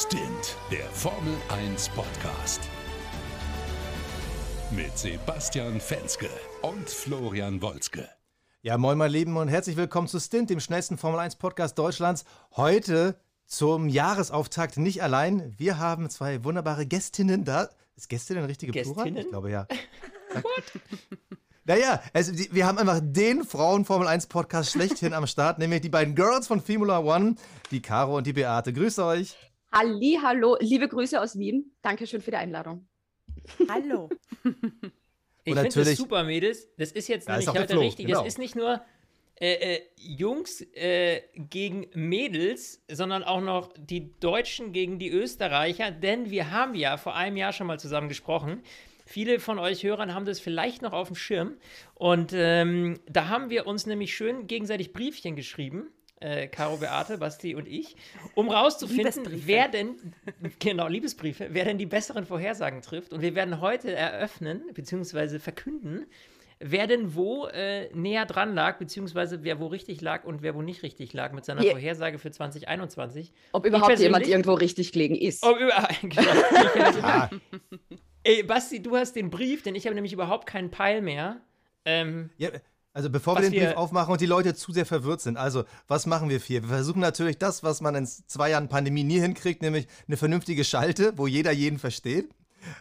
Stint, der Formel 1 Podcast. Mit Sebastian Fenske und Florian Wolzke. Ja, moin, mein Lieben, und herzlich willkommen zu Stint, dem schnellsten Formel 1 Podcast Deutschlands. Heute zum Jahresauftakt nicht allein. Wir haben zwei wunderbare Gästinnen da. Ist Gästinnen richtige Plural? Gästinnen? Ich glaube ja. Naja, also, die- wir haben einfach den Frauen-Formel 1-Podcast schlechthin am Start, nämlich die beiden Girls von Formula One, die Caro und die Beate. Grüßt euch. Halli, hallo, liebe Grüße aus Wien. Dankeschön für die Einladung. Hallo. Ich finde das super, Mädels. Das ist jetzt Da nämlich heute Flo, richtig. genau. Das ist nicht nur äh, äh, Jungs äh, gegen Mädels, sondern auch noch die Deutschen gegen die Österreicher. Denn wir haben ja vor einem Jahr schon mal zusammen gesprochen. Viele von euch Hörern haben das vielleicht noch auf dem Schirm. Und ähm, da haben wir uns nämlich schön gegenseitig Briefchen geschrieben. Äh, Caro Beate, Basti und ich, um rauszufinden, wer denn, genau, Liebesbriefe, wer denn die besseren Vorhersagen trifft. Und wir werden heute eröffnen, beziehungsweise verkünden, wer denn wo äh, näher dran lag, beziehungsweise wer wo richtig lag und wer wo nicht richtig lag mit seiner Ja. Vorhersage für 2021. Ob überhaupt jemand irgendwo richtig gelegen ist. Oh, über, genau. Ey, Basti, du hast den Brief, denn ich habe nämlich überhaupt keinen Peil mehr. Ähm, ja, also bevor wir den Brief aufmachen und die Leute zu sehr verwirrt sind, also was machen wir hier? Wir versuchen natürlich das, was man in zwei Jahren Pandemie nie hinkriegt, nämlich eine vernünftige Schalte, wo jeder jeden versteht.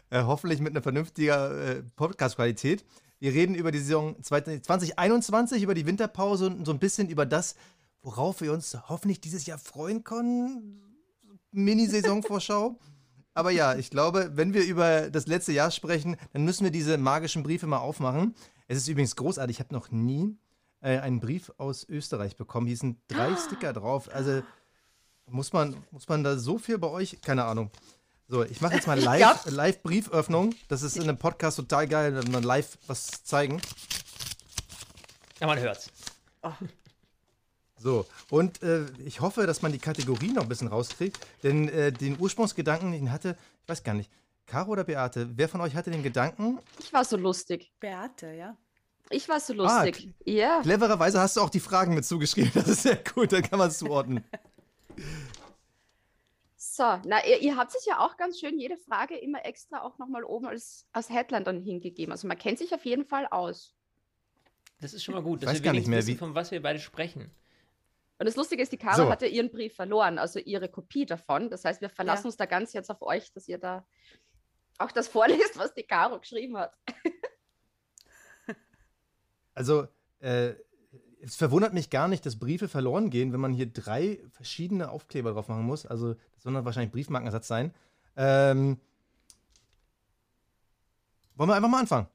Äh, hoffentlich mit einer vernünftigen äh, Podcast-Qualität. Wir reden über die Saison 2021, über die Winterpause und so ein bisschen über das, worauf wir uns hoffentlich dieses Jahr freuen können. Mini-Saisonvorschau. Aber ja, ich glaube, wenn wir über das letzte Jahr sprechen, dann müssen wir diese magischen Briefe mal aufmachen. Es ist übrigens großartig. Ich habe noch nie äh, einen Brief aus Österreich bekommen. Hier sind drei Sticker drauf. Also muss man, muss man da so viel bei euch? Keine Ahnung. So, ich mache jetzt mal live, live Brieföffnung. Das ist in einem Podcast total geil, wenn man live was zeigen. ja, man hört's. So, und äh, ich hoffe, dass man die Kategorie noch ein bisschen rauskriegt, denn äh, den Ursprungsgedanken, den hatte, ich weiß gar nicht, Caro oder Beate, wer von euch hatte den Gedanken? Ich war so lustig. Beate, ja. Ich war so Ah, lustig. ja. Clevererweise hast du auch die Fragen mit zugeschrieben, das ist sehr gut, dann kann man es zuordnen. So, na, ihr, ihr habt es ja auch ganz schön jede Frage immer extra auch nochmal oben als, als Headline dann hingegeben. Also man kennt sich auf jeden Fall aus. Das ist schon mal gut, Ich dass weiß wir gar nicht mehr, wissen, wie- von was wir beide sprechen. Und das Lustige ist, die Caro So. hatte ihren Brief verloren, also ihre Kopie davon. Das heißt, wir verlassen Ja. uns da ganz jetzt auf euch, dass ihr da auch das vorlest, was die Caro geschrieben hat. Also, äh, es verwundert mich gar nicht, dass Briefe verloren gehen, wenn man hier drei verschiedene Aufkleber drauf machen muss. Also, das soll dann wahrscheinlich Briefmarkenersatz sein. Ähm, wollen wir einfach mal anfangen?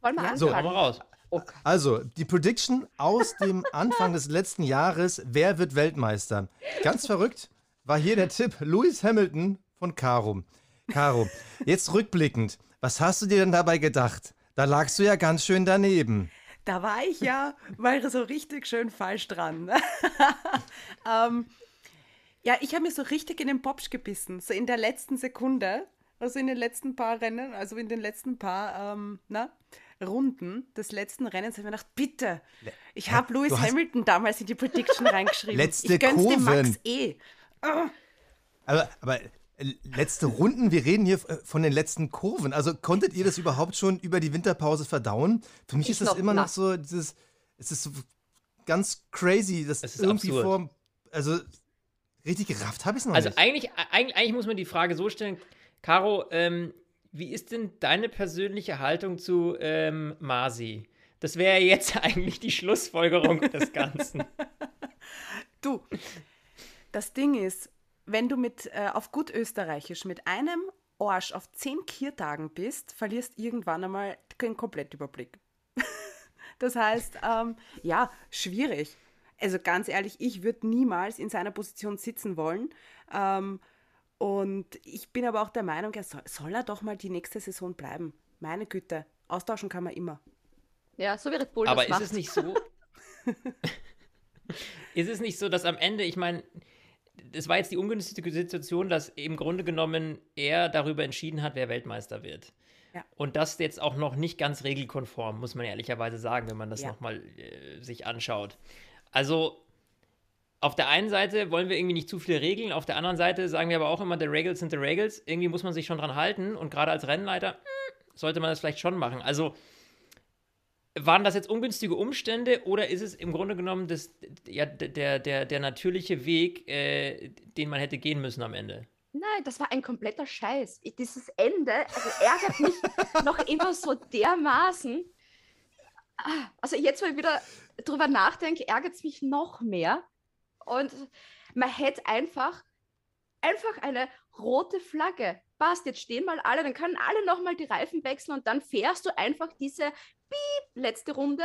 Wollen wir Ja. So. Anfangen? mal raus. Okay. Also, die Prediction aus dem Anfang des letzten Jahres, wer wird Weltmeister? Ganz verrückt war hier der Tipp Lewis Hamilton von Caro. Caro, jetzt rückblickend, was hast du dir denn dabei gedacht? Da lagst du ja ganz schön daneben. Da war ich ja mal so richtig schön falsch dran. ähm, ja, ich habe mir so richtig in den Popsch gebissen, so in der letzten Sekunde, also in den letzten paar Rennen, also in den letzten paar ähm, na, Runden des letzten Rennens, habe ich mir gedacht, bitte, ich habe Lewis hast- Hamilton damals in die Prediction reingeschrieben. Letzte ich gönn's dem Kurven. Max eh. Aber, aber äh, letzte Runden, wir reden hier äh, von den letzten Kurven. Also konntet ihr das überhaupt schon über die Winterpause verdauen? Für mich Ich ist das noch immer noch nicht. so dieses, es ist so ganz crazy, das Es ist irgendwie absurd. vor, also richtig gerafft habe ich es noch Also nicht. eigentlich, eigentlich, eigentlich muss man die Frage so stellen, Caro, ähm, wie ist denn deine persönliche Haltung zu ähm, Masi? Das wäre jetzt eigentlich die Schlussfolgerung des Ganzen. Du, das Ding ist, wenn du mit, äh, auf gut Österreichisch mit einem Arsch auf zehn Kiertagen bist, verlierst irgendwann einmal den Komplettüberblick. das heißt, ähm, ja, schwierig. Also ganz ehrlich, ich würde niemals in seiner Position sitzen wollen. Ähm, und ich bin aber auch der Meinung, er soll, soll er doch mal die nächste Saison bleiben. Meine Güte, austauschen kann man immer. Ja, so wie Red Bull Aber das ist macht. es nicht so? ist es nicht so, dass am Ende, ich meine, es war jetzt die ungünstige Situation, dass im Grunde genommen er darüber entschieden hat, wer Weltmeister wird. Ja. Und das jetzt auch noch nicht ganz regelkonform, muss man ehrlicherweise sagen, wenn man das Ja. nochmal äh, sich anschaut. Also, auf der einen Seite wollen wir irgendwie nicht zu viele Regeln, auf der anderen Seite sagen wir aber auch immer, the Regels sind the Regels. Irgendwie muss man sich schon dran halten und gerade als Rennleiter hm, sollte man das vielleicht schon machen. Also waren das jetzt ungünstige Umstände oder ist es im Grunde genommen das, ja, der, der, der natürliche Weg, äh, den man hätte gehen müssen am Ende? Nein, das war ein kompletter Scheiß. Ich, dieses Ende also ärgert mich noch immer so dermaßen. Also jetzt, wo ich wieder drüber nachdenke, ärgert es mich noch mehr. Und man hätte einfach, einfach eine rote Flagge. Passt, jetzt stehen mal alle, dann können alle nochmal die Reifen wechseln und dann fährst du einfach diese Piep, letzte Runde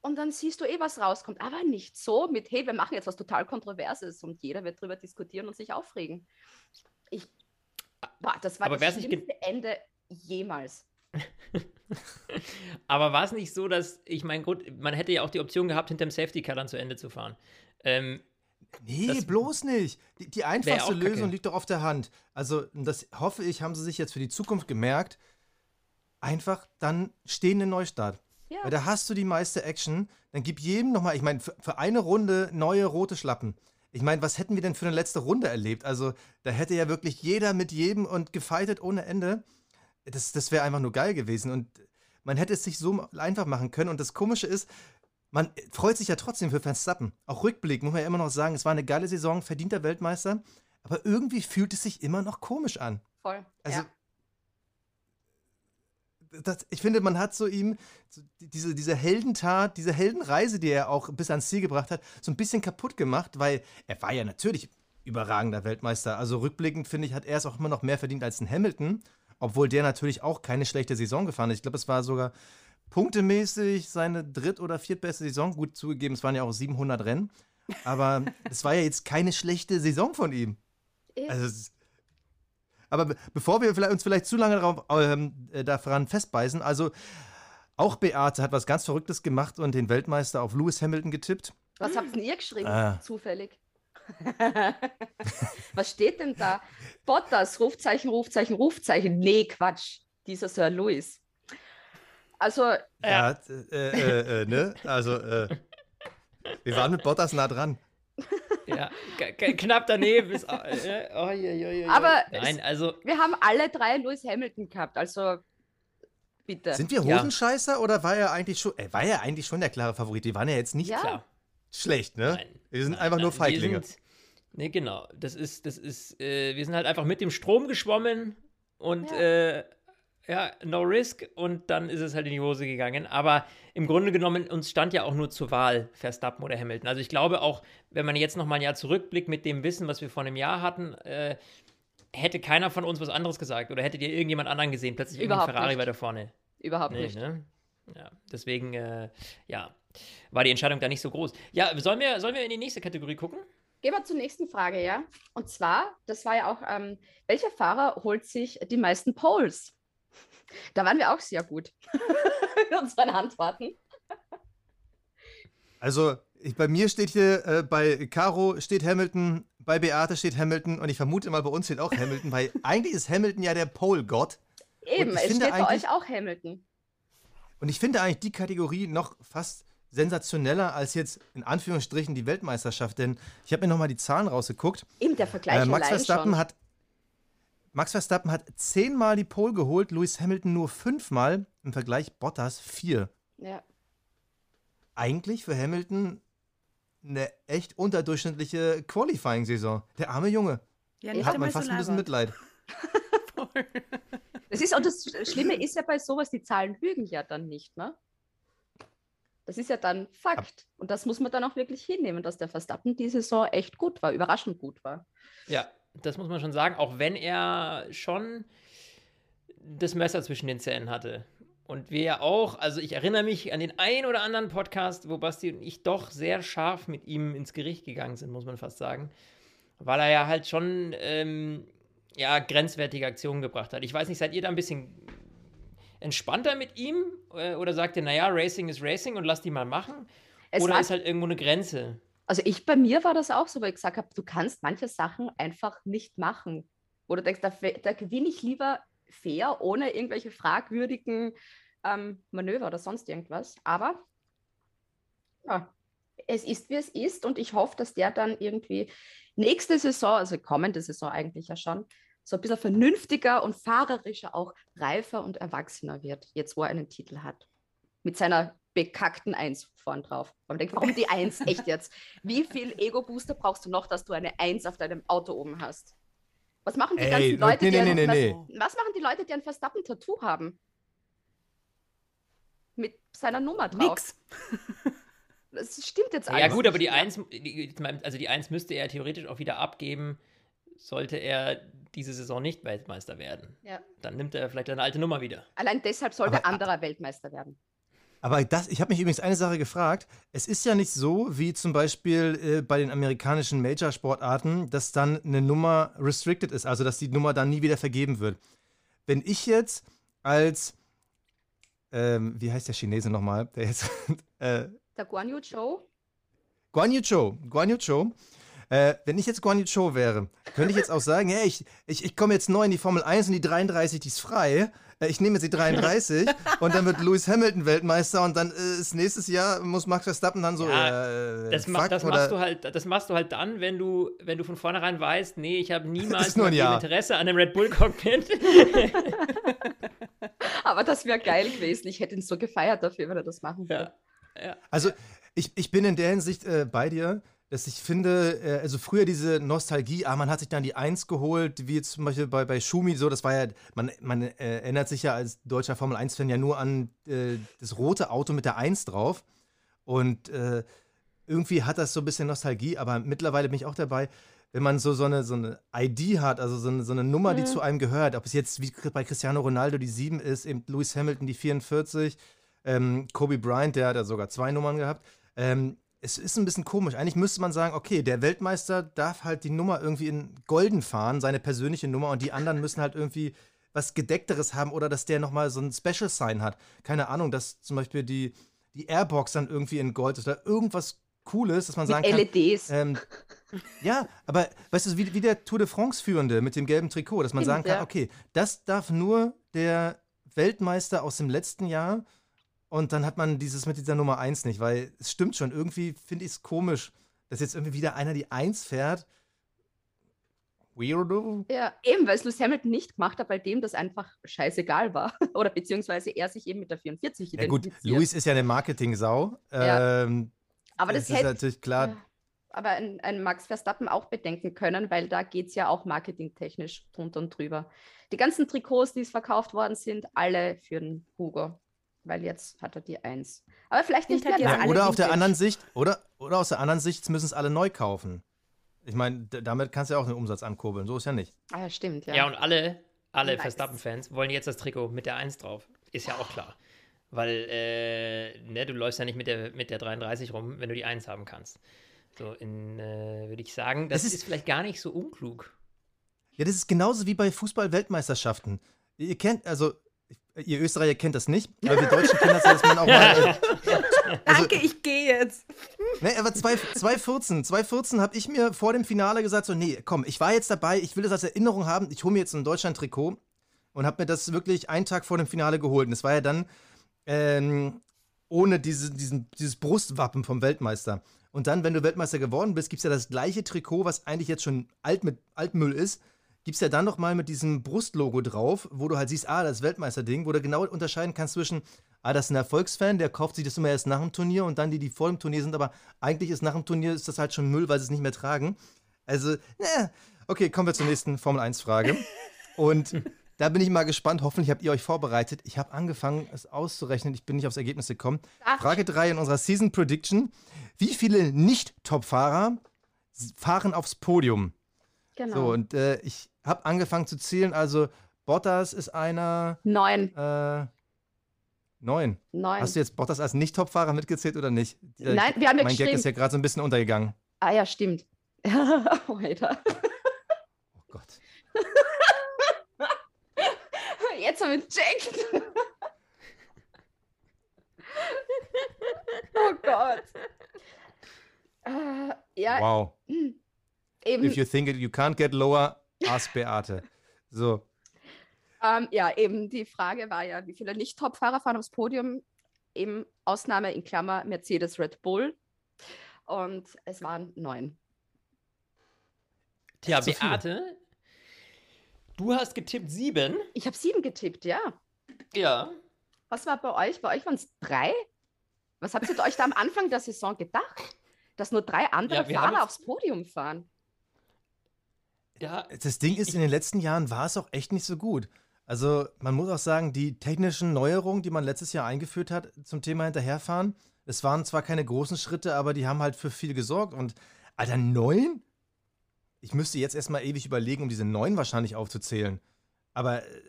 und dann siehst du eh, was rauskommt. Aber nicht so mit, hey, wir machen jetzt was total Kontroverses und jeder wird darüber diskutieren und sich aufregen. Ich, boah, das war Aber das schlimmste Ende jemals. Aber war es nicht so, dass, ich meine, gut, man hätte ja auch die Option gehabt, hinter dem Safety Car dann zu Ende zu fahren. Ähm, Nee, bloß nicht. Die, die einfachste. Lösung liegt doch auf der Hand. Also, das hoffe ich, haben sie sich jetzt für die Zukunft gemerkt. Einfach dann stehende Neustart. Ja. Weil da hast du die meiste Action. Dann gib jedem nochmal, ich meine, für, für eine Runde neue rote Schlappen. Ich meine, was hätten wir denn für eine letzte Runde erlebt? Also, da hätte ja wirklich jeder mit jedem und gefeitet ohne Ende. Das, das wäre einfach nur geil gewesen. Und man hätte es sich so einfach machen können. Und das Komische ist, man freut sich ja trotzdem für Verstappen. Auch Rückblick muss man ja immer noch sagen, es war eine geile Saison, verdienter Weltmeister. Aber irgendwie fühlt es sich immer noch komisch an. Voll. Also, ja. Das, ich finde, man hat so ihm so die- diese, diese Heldentat, diese Heldenreise, die er auch bis ans Ziel gebracht hat, so ein bisschen kaputt gemacht, weil er war ja natürlich überragender Weltmeister. Also rückblickend finde ich, hat er es auch immer noch mehr verdient als ein Hamilton, obwohl der natürlich auch keine schlechte Saison gefahren ist. Ich glaube, es war sogar punktemäßig seine dritt- oder viertbeste Saison. Gut zugegeben, es waren ja auch 700 Rennen, aber es war ja jetzt keine schlechte Saison von ihm. Also, es- aber be- bevor wir vielleicht, uns vielleicht zu lange darauf, ähm, äh, daran festbeißen, also auch Beate hat was ganz Verrücktes gemacht und den Weltmeister auf Lewis Hamilton getippt. Was habt denn ihr geschrieben? Ah. Zufällig. Was steht denn da? Bottas, Rufzeichen, Rufzeichen, Rufzeichen. Nee, Quatsch. Dieser Sir Louis. Also, Ja, äh, äh, äh, ne? Also, äh, wir waren mit Bottas nah dran. Ja, knapp daneben ist. Äh, oh, je, je, je, je. Aber Nein, also. wir haben alle drei Lewis Hamilton gehabt. Also, bitte. Sind wir Ja. Hosenscheißer oder war er eigentlich schon, er war ja eigentlich schon der klare Favorit? Die waren ja jetzt nicht Ja. Klar. schlecht, ne? Nein, wir sind nein, einfach nur nein, Feiglinge. Wir sind, nee, genau. Das ist, das ist, äh, wir sind halt einfach mit dem Strom geschwommen und Ja. äh, ja, no risk und dann ist es halt in die Hose gegangen. Aber im Grunde genommen, uns stand ja auch nur zur Wahl Verstappen oder Hamilton. Also ich glaube auch, wenn man jetzt noch mal ein Jahr zurückblickt mit dem Wissen, was wir vor einem Jahr hatten, äh, hätte keiner von uns was anderes gesagt oder hättet ihr irgendjemand anderen gesehen, plötzlich irgendwie Überhaupt Ferrari nicht. weiter vorne. Überhaupt Nee, nicht. ne? Ja, deswegen, äh, ja, war die Entscheidung da nicht so groß. Ja, sollen wir, sollen wir in die nächste Kategorie gucken? Gehen wir zur nächsten Frage, ja. Und zwar, das war ja auch, ähm, welcher Fahrer holt sich die meisten Poles? Da waren wir auch sehr gut in unseren Antworten. Also, ich, bei mir steht hier, äh, bei Caro steht Hamilton, bei Beate steht Hamilton und ich vermute mal, bei uns steht auch Hamilton, weil eigentlich ist Hamilton ja der Pole-Gott. Eben, ich es finde steht bei euch auch Hamilton. Und ich finde eigentlich die Kategorie noch fast sensationeller als jetzt in Anführungsstrichen die Weltmeisterschaft, denn ich habe mir nochmal die Zahlen rausgeguckt. Eben der Vergleich Äh, Max Verstappen schon. hat Max Verstappen hat zehnmal die Pole geholt, Lewis Hamilton nur fünfmal, im Vergleich Bottas vier. Ja. Eigentlich für Hamilton eine echt unterdurchschnittliche Qualifying-Saison. Der arme Junge. Ja, nicht Hat man fast so ein bisschen. Mitleid. Das ist, und das Schlimme ist ja bei sowas, die Zahlen lügen ja dann nicht, ne? Das ist ja dann Fakt. Und das muss man dann auch wirklich hinnehmen, dass der Verstappen die Saison echt gut war, überraschend gut war. Ja, das muss man schon sagen, auch wenn er schon das Messer zwischen den Zähnen hatte. Und wir ja auch, also ich erinnere mich an den einen oder anderen Podcast, wo Basti und ich doch sehr scharf mit ihm ins Gericht gegangen sind, muss man fast sagen. Weil er ja halt schon ähm, ja, grenzwertige Aktionen gebracht hat. Ich weiß nicht, seid ihr da ein bisschen entspannter mit ihm? Äh, Oder sagt ihr, naja, Racing ist Racing und lasst die mal machen? Es oder ist halt irgendwo eine Grenze? Also ich, bei mir war das auch so, weil ich gesagt habe, du kannst manche Sachen einfach nicht machen. Wo du denkst, da, da gewinne ich lieber fair, ohne irgendwelche fragwürdigen ähm, Manöver oder sonst irgendwas. Aber ja, es ist, wie es ist. Und ich hoffe, dass der dann irgendwie nächste Saison, also kommende Saison eigentlich ja schon, so ein bisschen vernünftiger und fahrerischer, auch reifer und erwachsener wird, jetzt wo er einen Titel hat. Mit seiner bekackten Eins vorn drauf. Man denkt, warum die Eins? Echt jetzt? Wie viel Ego-Booster brauchst du noch, dass du eine Eins auf deinem Auto oben hast? Was machen die Ey, ganzen Leute, nee, die nee, ein, nee, was, nee. was machen die Leute, die ein Verstappen-Tattoo haben? Mit seiner Nummer drauf. Nix. Das stimmt jetzt alles. Ja, gut, aber die nicht mehr. 1, die- also die 1 müsste er theoretisch auch wieder abgeben, sollte er diese Saison nicht Weltmeister werden. Ja. Dann nimmt er vielleicht eine alte Nummer wieder. Allein deshalb sollte Aber- anderer Weltmeister werden. Aber das, ich habe mich übrigens eine Sache gefragt. Es ist ja nicht so, wie zum Beispiel äh, bei den amerikanischen Major-Sportarten, dass dann eine Nummer restricted ist, also dass die Nummer dann nie wieder vergeben wird. Wenn ich jetzt als, ähm, wie heißt der Chinese nochmal, der jetzt, äh, Der Guan Yu Zhou, Guan Yu Zhou, Guan Yu Zhou, äh, wenn ich jetzt Guan Yu Zhou wäre, könnte ich jetzt auch sagen, hey, ich, ich, ich komme jetzt neu in die Formel 1 und die 33, die ist frei. Äh, Ich nehme jetzt die 33 und dann wird Lewis Hamilton Weltmeister und dann äh, ist nächstes Jahr muss Max Verstappen dann so Ja, äh, Das, ma fuck, das, oder- machst du halt, das machst du halt dann, wenn du, wenn du von vornherein weißt, nee, ich habe niemals. Interesse an einem Red Bull Cockpit. aber das wäre geil gewesen. Ich hätte ihn so gefeiert dafür, wenn er das machen würde. ja. Also ich, ich bin in der Hinsicht äh, bei dir, dass ich finde, äh, also früher diese Nostalgie, ah, man hat sich dann die Eins geholt, wie jetzt zum Beispiel bei, bei Schumi so, das war ja, man, man äh, erinnert sich ja als deutscher Formel 1-Fan ja nur an äh, das rote Auto mit der Eins drauf. Und äh, irgendwie hat das so ein bisschen Nostalgie, aber mittlerweile bin ich auch dabei, wenn man so, so, eine, so eine ID hat, also so eine, so eine Nummer, die zu einem gehört, ob es jetzt wie bei Cristiano Ronaldo die 7 ist, eben Lewis Hamilton die 44, ähm, Kobe Bryant, der hat ja sogar zwei Nummern gehabt. Ähm, es ist ein bisschen komisch. Eigentlich müsste man sagen, okay, der Weltmeister darf halt die Nummer irgendwie in Golden fahren, seine persönliche Nummer, und die anderen müssen halt irgendwie was Gedeckteres haben oder dass der nochmal so ein Special Sign hat. Keine Ahnung, dass zum Beispiel die, die Airbox dann irgendwie in Gold ist oder irgendwas Cooles, dass man sagen Mit kann. LEDs. Ähm, ja, aber weißt du, wie, wie der Tour de France-Führende mit dem gelben Trikot, dass man Stimmt, sagen kann, ja. okay, das darf nur der Weltmeister aus dem letzten Jahr und dann hat man dieses mit dieser Nummer 1 nicht, weil es stimmt schon, irgendwie finde ich es komisch, dass jetzt irgendwie wieder einer die 1 fährt. Weirdo? Ja, eben, weil es Lewis Hamilton nicht gemacht hat, weil dem das einfach scheißegal war. Oder beziehungsweise er sich eben mit der 44 Ja gut, identifiziert. Luis ist ja eine Marketing-Sau. Ja. Ähm, Aber das ist hätte natürlich klar, Ja. aber ein, ein Max Verstappen auch bedenken können, weil da geht es ja auch marketingtechnisch drunter und drüber. Die ganzen Trikots, die es verkauft worden sind, alle für den Hugo. Weil jetzt hat er die Eins. Aber vielleicht nicht mehr alle oder auf der anderen Sicht, oder, oder aus der anderen Sicht müssen es alle neu kaufen. Ich meine, damit kannst du ja auch den Umsatz ankurbeln. So ist ja nicht. Ah, ja, stimmt, ja. Ja, und alle, alle Nice. Verstappen-Fans wollen jetzt das Trikot mit der 1 drauf. Ist ja auch klar. Weil, äh, ne, du läufst ja nicht mit der, mit der 33 rum, wenn du die 1 haben kannst. So, in, äh, würde ich sagen, das Es ist, ist- vielleicht gar nicht so unklug. Ja, das ist genauso wie bei Fußball-Weltmeisterschaften. Ihr kennt, also, ihr Österreicher kennt das nicht, aber wir Deutschen kennen das dass man auch mal. Äh, also, Danke, ich gehe jetzt. ne, aber 2014, 2014 habe ich mir vor dem Finale gesagt, so, nee, komm, ich war jetzt dabei, ich will das als Erinnerung haben, ich hole mir jetzt ein Deutschland-Trikot und habe mir das wirklich einen Tag vor dem Finale geholt. Und das war ja dann ähm, ohne diese, diesen, dieses Brustwappen vom Weltmeister. Und dann, wenn du Weltmeister geworden bist, gibt es ja das gleiche Trikot, was eigentlich jetzt schon alt mit Altmüll ist, gibt es ja dann nochmal mit diesem Brustlogo drauf, wo du halt siehst, ah, das Weltmeisterding, wo du genau unterscheiden kannst zwischen, ah, das ist ein Erfolgsfan, der kauft sich das immer erst nach dem Turnier und dann die, die vor dem Turnier sind, aber eigentlich ist nach dem Turnier ist das halt schon Müll, weil sie es nicht mehr tragen. Also, ne, okay, kommen wir zur nächsten Formel 1-Frage. Und da bin ich mal gespannt. Hoffentlich habt ihr euch vorbereitet. Ich habe angefangen, es auszurechnen. Ich bin nicht aufs Ergebnis gekommen. Ach. Frage 3 in unserer Season Prediction. Wie viele Nicht-Top-Fahrer fahren aufs Podium? Genau. So, und äh, ich habe angefangen zu zählen. Also, Bottas ist einer. Neun. Äh, neun. Neun. Hast du jetzt Bottas als Nicht-Top-Fahrer mitgezählt oder nicht? Äh, Nein, wir haben ja Mein Gag ist ja gerade so ein bisschen untergegangen. Ah ja, stimmt. Alter. Oh Gott. Jetzt haben wir gecheckt. oh Gott. Äh, ja, Wow. Eben. If you think it, you can't get lower, ask Beate. So. Ähm, ja, eben die Frage war ja, wie viele Nicht-Top-Fahrer fahren aufs Podium? Eben Ausnahme in Klammer Mercedes Red Bull. und es waren neun. Tja. Beate, du hast getippt sieben. Ich habe sieben getippt, ja. Ja. Was war bei euch? Bei euch waren es drei? Was habt ihr euch da am Anfang der Saison gedacht? Dass nur drei andere Ja, Fahrer aufs Podium fahren. Ja, Das Ding ist, in den letzten Jahren war es auch echt nicht so gut. Also man muss auch sagen, die technischen Neuerungen, die man letztes Jahr eingeführt hat zum Thema Hinterherfahren, es waren zwar keine großen Schritte, aber die haben halt für viel gesorgt. Und Alter, neun? Ich müsste jetzt erstmal ewig überlegen, um diese neun wahrscheinlich aufzuzählen. Aber äh,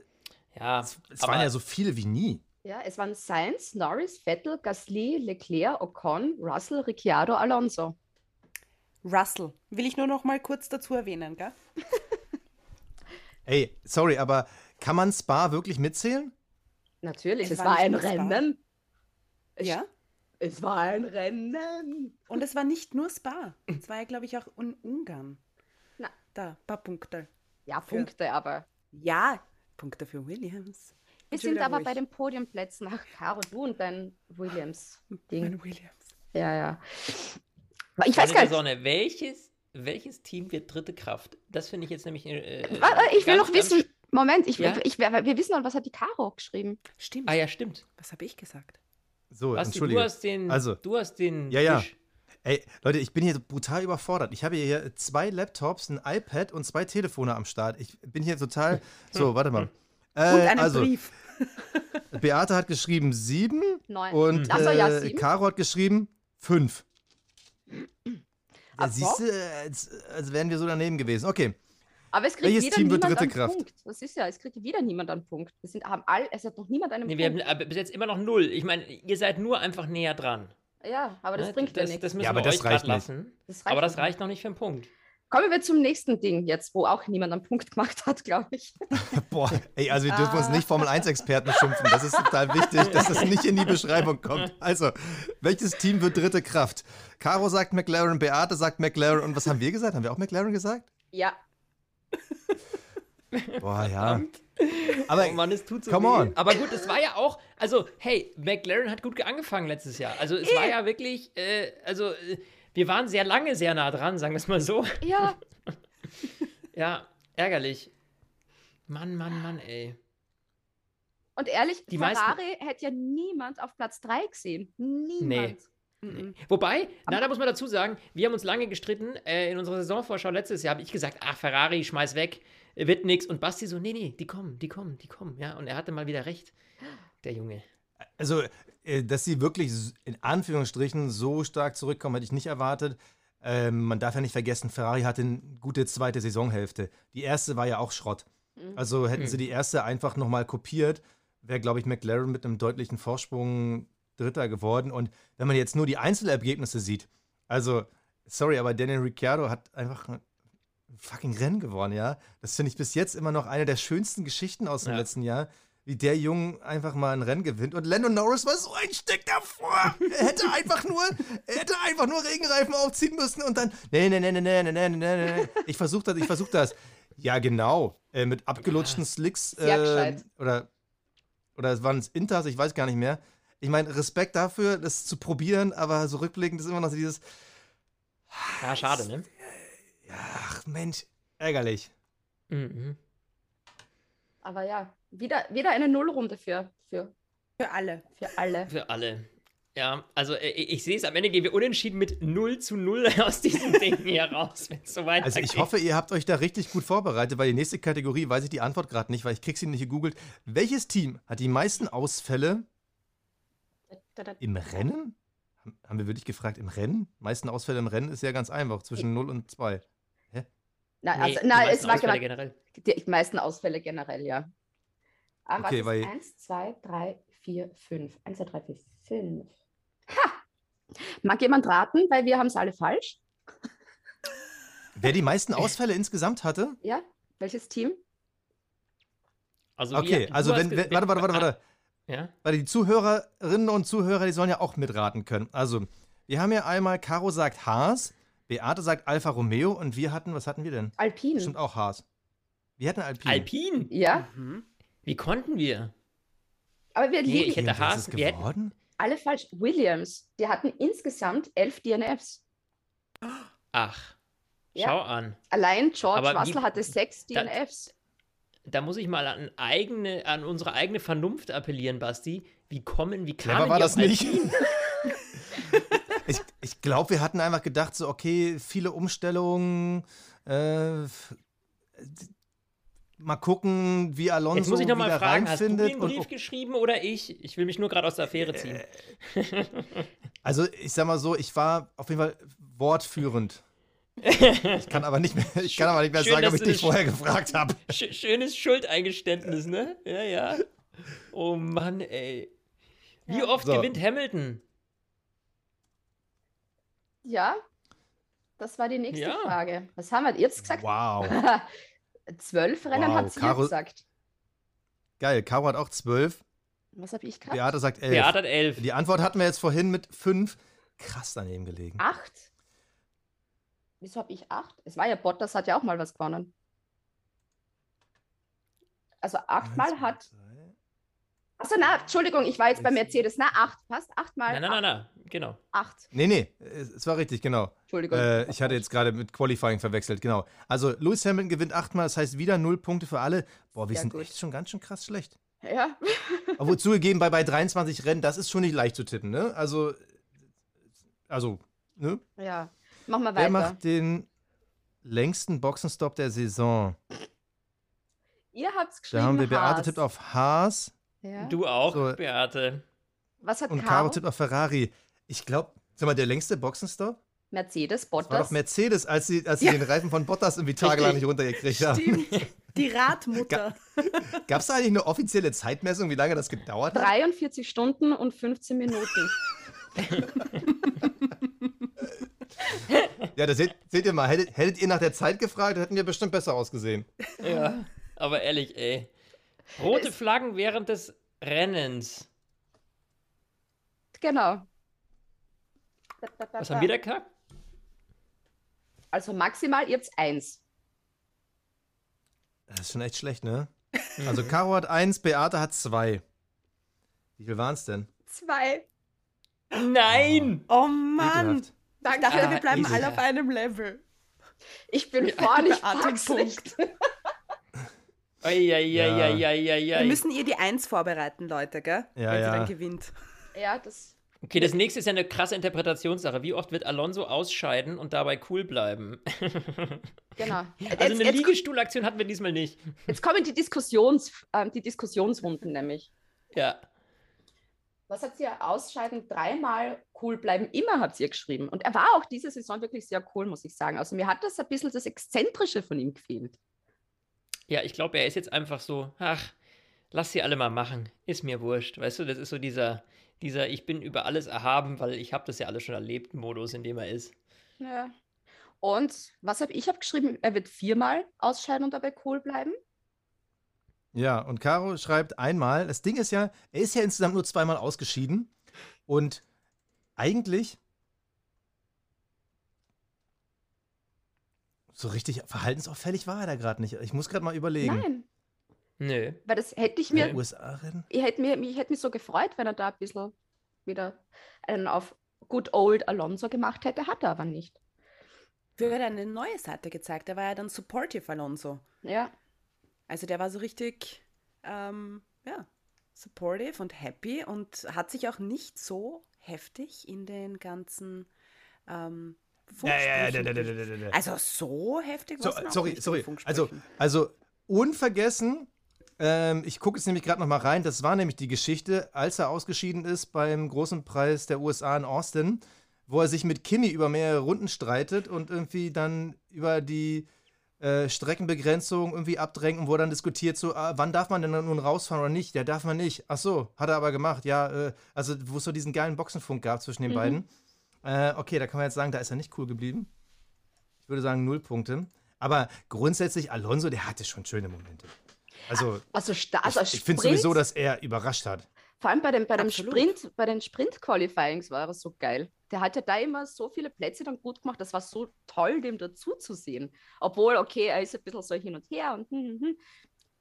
ja. es, es aber waren ja so viele wie nie. Ja, es waren Sainz, Norris, Vettel, Gasly, Leclerc, Ocon, Russell, Ricciardo, Alonso. Russell. Will ich nur noch mal kurz dazu erwähnen, gell? Ey, sorry, aber kann man Spa wirklich mitzählen? Natürlich, Es es, war ein. Rennen. Es, Ja. Es war ein Rennen. Und es war nicht nur Spa. Es war ja, glaube ich, auch in Ungarn. Na. Da, ein paar Punkte. Ja, Punkte, aber. Ja, Punkte für Williams. Wir sind aber ruhig. bei den Podiumplätzen. Ach, Caro, du und dein Williams-Ding. Mein Williams. Ja, ja. Ich weiß gar nicht. Sonne, welches, welches Team wird dritte Kraft? Das finde ich jetzt nämlich. Äh, Ich will noch wissen. Moment, ich, Ja? ich, wir, wissen noch, was hat die Caro geschrieben? Stimmt. Ah ja, stimmt. Was habe ich gesagt? So, Basti, entschuldige. du hast den. Also, du hast den. Ja, ja. Wisch. Ey, Leute, ich bin hier brutal überfordert. Ich habe hier zwei Laptops, ein iPad und zwei Telefone am Start. Ich bin hier total. So, warte mal. Äh, Und einen also, Brief. Beate hat geschrieben sieben Neun. und Ach so, ja, äh, sieben. Caro hat geschrieben fünf. Ja, siehst du, als, als wären wir so daneben gewesen. Okay. Aber es kriegt Welches wieder Team wird niemand dritte einen Kraft? Punkt. Das ist ja, es kriegt wieder niemand einen Punkt. Wir sind, haben all, es hat noch niemand einen Nee, wir haben Punkt. bis jetzt immer noch null. Ich meine, ihr seid nur einfach näher dran. Ja, aber das Ne? bringt ja das, nichts. das müssen Ja, aber wir das euch grad reicht nicht. lassen. Das reicht aber das nicht. reicht noch nicht für einen Punkt. Kommen wir zum nächsten Ding jetzt, wo auch niemand einen Punkt gemacht hat, glaube ich. Boah, ey, also wir dürfen Ah. uns nicht Formel-1-Experten schimpfen. Das ist total wichtig, dass das nicht in die Beschreibung kommt. Also, welches Team wird dritte Kraft? Caro sagt McLaren, Beate sagt McLaren und was haben wir gesagt? Haben wir auch McLaren gesagt? Ja, Boah, ja. Aber Oh Mann, es tut so come weh. on. Aber gut, es war ja auch, also, hey, McLaren hat gut angefangen letztes Jahr. Also, es war ja wirklich, äh, also, äh, wir waren sehr lange sehr nah dran, sagen wir es mal so. ja. Ja, ärgerlich. Mann, Mann, Mann, ey. Und ehrlich, Die meisten- Ferrari hätte ja niemand auf Platz 3 gesehen. Niemand. Mhm. Wobei, na, da muss man dazu sagen, wir haben uns lange gestritten. Äh, in unserer Saisonvorschau letztes Jahr habe ich gesagt, ach, Ferrari, schmeiß weg, wird nix. Und Basti so, nee, nee, die kommen, die kommen, die kommen. Ja, und er hatte mal wieder recht, der Junge. Also, äh, dass sie wirklich in Anführungsstrichen so stark zurückkommen, hätte ich nicht erwartet. Ähm, man darf ja nicht vergessen, Ferrari hatte eine gute zweite Saisonhälfte. Die erste war ja auch Schrott. Also hätten sie die erste einfach nochmal kopiert, wäre, glaube ich, McLaren mit einem deutlichen Vorsprung Dritter geworden. Und wenn man jetzt nur die Einzelergebnisse sieht, also, sorry, aber Daniel Ricciardo hat einfach ein fucking Rennen gewonnen, ja. Das finde ich bis jetzt immer noch eine der schönsten Geschichten aus dem Ja. letzten Jahr wie der Junge einfach mal ein Rennen gewinnt. Und Lando Norris war so ein Stück davor. Er hätte einfach nur, er hätte einfach nur Regenreifen aufziehen müssen und dann, nee, nee, nee, nee, nee, nee, nee, nee, nee. Ich versuch das, ich versuch das. Ja, genau. Äh, mit abgelutschten Slicks. Äh, gescheit. oder, oder es waren es Inters, ich weiß gar nicht mehr. Ich meine, Respekt dafür, das zu probieren, aber so rückblickend ist immer noch so dieses, Ja, schade, ne? ach Mensch, ärgerlich. Mhm. Aber ja, wieder, wieder eine Nullrunde für, für, Für alle. für alle. Für alle. Ja, also äh, ich sehe es, am Ende gehen wir unentschieden mit 0 zu 0 aus diesem Ding hier raus, wenn es so weitergeht. Also ich hoffe, ihr habt euch da richtig gut vorbereitet, weil die nächste Kategorie weiß ich die Antwort gerade nicht, weil ich krieg sie nicht gegoogelt. Welches Team hat die meisten Ausfälle im Rennen? Haben- wir wirklich gefragt, im Rennen? Meisten Ausfälle im Rennen ist ja ganz einfach, zwischen 0 und 2. Nein, Nee, also, die nein es war genau, generell. die meisten Ausfälle generell, ja. Aber Okay, okay, weil- 1, 2, 3, 4, 5. 1, 2, 3, 4, 5. Ha! Mag jemand raten, weil wir haben es alle falsch? Wer die meisten Ausfälle insgesamt hatte? Ja? Welches Team? Also Okay, wir, also wenn, warte, warte, warte, warte. Ja? Weil die Zuhörerinnen und Zuhörer, die sollen ja auch mitraten können. Also, wir haben ja einmal, Caro sagt Haas, Beate sagt Alfa Romeo und wir hatten, was hatten wir denn? Alpine. Bestimmt auch Haas. Wir hatten Alpine. Alpin? Ja, Mhm. Wie konnten wir? aber wir Nee, liegen ich hätte Haas- wir hätten- alle falsch. Williams, die hatten insgesamt elf DNFs. Ach, Ja. schau an. Allein George Aber wie- Russell hatte sechs da- DNFs. Da muss ich mal an, eigene, an unsere eigene Vernunft appellieren, Basti. Wie kommen, wie Clever kamen war die das nicht. ich ich glaube, wir hatten einfach gedacht, so, okay, viele Umstellungen. Äh, mal gucken, wie Alonso Jetzt muss ich nochmal wieder fragen, hast du den und- Brief geschrieben oder ich? Ich will mich nur gerade aus der Affäre ziehen. Also ich sag mal so, ich war auf jeden Fall wortführend. Ich kann aber nicht mehr, ich kann aber nicht mehr Schön, sagen, ob ich dich vorher gefragt habe. Sch schönes Schuldeingeständnis, ne? Ja, ja. Oh Mann, ey. Wie oft So. gewinnt Hamilton? Ja, das war die nächste Ja. Frage. Was haben wir? Habt gesagt? Wow. Zwölf Rennen Wow, hat sie Caro- gesagt. Geil, Caro hat auch zwölf, Was habe ich gehabt? Beate sagt elf. Beat hat elf. Die Antwort hatten wir jetzt vorhin mit fünf. Krass daneben gelegen. Acht? Wieso habe ich acht? Es war ja Bottas, hat ja auch mal was gewonnen. Also achtmal hat. Achso, na, Entschuldigung, ich war jetzt bei Mercedes. Na, acht, passt? Achtmal. Nein, nein, nein, nein. Genau. Acht. Nee, nee, es es war richtig, genau. Entschuldigung. Äh, ich hatte jetzt gerade mit Qualifying verwechselt, genau. Also Lewis Hamilton gewinnt achtmal, das heißt wieder null Punkte für alle. Boah, wir Ja, sind gut. echt schon ganz schön krass schlecht. Ja. Obwohl zugegeben, bei, bei 23 Rennen, das ist schon nicht leicht zu tippen, ne? Also, also, ne? ja. Machen wir Wer weiter. macht den längsten Boxenstopp der Saison? Ihr habt's geschrieben. Da haben wir Beate Haas. tippt auf Haas Ja. Du auch, So. Beate. Was hat und Caro Caro? tippt auf Ferrari. Ich glaube, sag mal, der längste Boxenstopp? Mercedes, Das war doch Bottas. Mercedes, als sie, als sie Ja. den Reifen von Bottas irgendwie tagelang nicht runtergekriegt haben. Stimmt. Die Radmutter. Gab es da eigentlich eine offizielle Zeitmessung, wie lange das gedauert hat? 43 Stunden und 15 Minuten. Ja, das seht, seht ihr mal, hättet, hättet ihr nach der Zeit gefragt, hätten wir bestimmt besser ausgesehen. Ja. Aber ehrlich, ey. Rote Es- Flaggen während des Rennens. Genau. Was haben wir da gehabt? Also maximal, ihr habt eins. Das ist schon echt schlecht, ne? Also Caro hat eins, Beate hat zwei. Wie viel waren es denn? Zwei. Nein! Oh Mann. Ekelhaft. Ich dachte, Ah, wir bleiben easy. alle auf einem Level. Ich bin vorne, ich Beate pack's Punkt. nicht. Eieieiei. Wir müssen ihr die Eins vorbereiten, Leute, gell? Ja, Wenn ja. sie dann gewinnt. Ja, das. Okay, das nächste ist ja eine krasse Interpretationssache. Wie oft wird Alonso ausscheiden und dabei cool bleiben? Genau. Also Jetzt, eine jetzt, Liegestuhlaktion hatten wir diesmal nicht. jetzt kommen die, Diskussions, ähm, die Diskussionsrunden nämlich. Ja. Was hat sie ja ausscheiden? Dreimal cool bleiben, immer hat sie ja geschrieben. Und er war auch diese Saison wirklich sehr cool, muss ich sagen. Also mir hat das ein bisschen das Exzentrische von ihm gefehlt. Ja, ich glaube, er ist jetzt einfach so, ach, lass sie alle mal machen. Ist mir wurscht. Weißt du, das ist so dieser, dieser Ich bin über alles erhaben, weil ich habe das ja alles schon erlebt, Modus, in dem er ist. Ja. Und was habe ich hab geschrieben? Er wird viermal ausscheiden und dabei cool bleiben. Ja, und Caro schreibt einmal, das Ding ist ja, er ist ja insgesamt nur zweimal ausgeschieden und eigentlich so richtig verhaltensauffällig war er da gerade nicht. Ich muss gerade mal überlegen. Nein, Nö. weil das hätte ich Mir, USA-Rennen? ich hätte mir, ich hätte mich so gefreut, wenn er da ein bisschen wieder einen auf Good Old Alonso gemacht hätte, hat er aber nicht. Wir hat eine neue Seite gezeigt. Der war ja dann supportive Alonso. Ja, Also der war so richtig, ähm, ja, supportive und happy und hat sich auch nicht so heftig in den ganzen ähm, Ja. Also so heftig So, war es sorry, sorry. Also, also unvergessen, ähm, ich gucke jetzt nämlich gerade noch mal rein, das war nämlich die Geschichte, als er ausgeschieden ist beim großen Preis der USA in Austin, wo er sich mit Kimi über mehrere Runden streitet und irgendwie dann über die äh, Streckenbegrenzung irgendwie abdrängt und wo er dann diskutiert, so, ah, wann darf man denn nun rausfahren oder nicht? Ja, darf man nicht. Ach so, hat er aber gemacht. Ja, äh, also wo es so diesen geilen Boxenfunk gab zwischen den Mhm. beiden. Äh, okay, da kann man jetzt sagen, da ist er nicht cool geblieben. Ich würde sagen, null Punkte. Aber grundsätzlich, Alonso, der hatte schon schöne Momente. Also, also, sta- also ich, ich finde sowieso, dass er überrascht hat. Vor allem bei dem, bei dem Absolut. Sprint, bei den Sprint-Qualifyings war er so geil. Der hat ja da immer so viele Plätze dann gut gemacht. Das war so toll, dem dazu zu sehen. Obwohl, okay, er ist ein bisschen so hin und her und hm, hm, hm.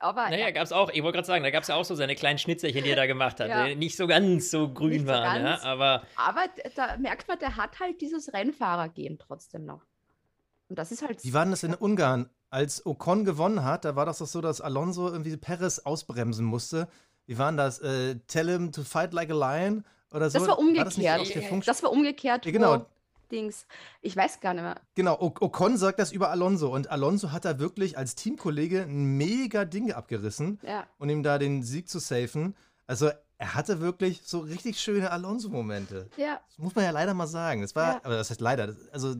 Aber Naja, er- gab es auch, ich wollte gerade sagen, da gab es ja auch so seine kleinen Schnitzerchen, die er da gemacht hat, Ja. die nicht so ganz so grün so waren, ganz. ja, aber aber da merkt man, der hat halt dieses Rennfahrergehen trotzdem noch. Und das ist halt. Wie war denn das in Ungarn? Als Ocon gewonnen hat, da war das doch so, dass Alonso irgendwie Perez ausbremsen musste. Wie war denn das? Äh, tell him to fight like a lion oder so? das war das umgekehrt. der Funk- das war umgekehrt. Ja, genau. Dings. Ich weiß gar nicht mehr. Genau, O- Ocon sagt das über Alonso und Alonso hat da wirklich als Teamkollege ein mega Ding abgerissen Ja. und ihm da den Sieg zu safen. Also er hatte wirklich so richtig schöne Alonso-Momente. Ja. Das muss man ja leider mal sagen. Das war, Ja. aber das heißt leider, also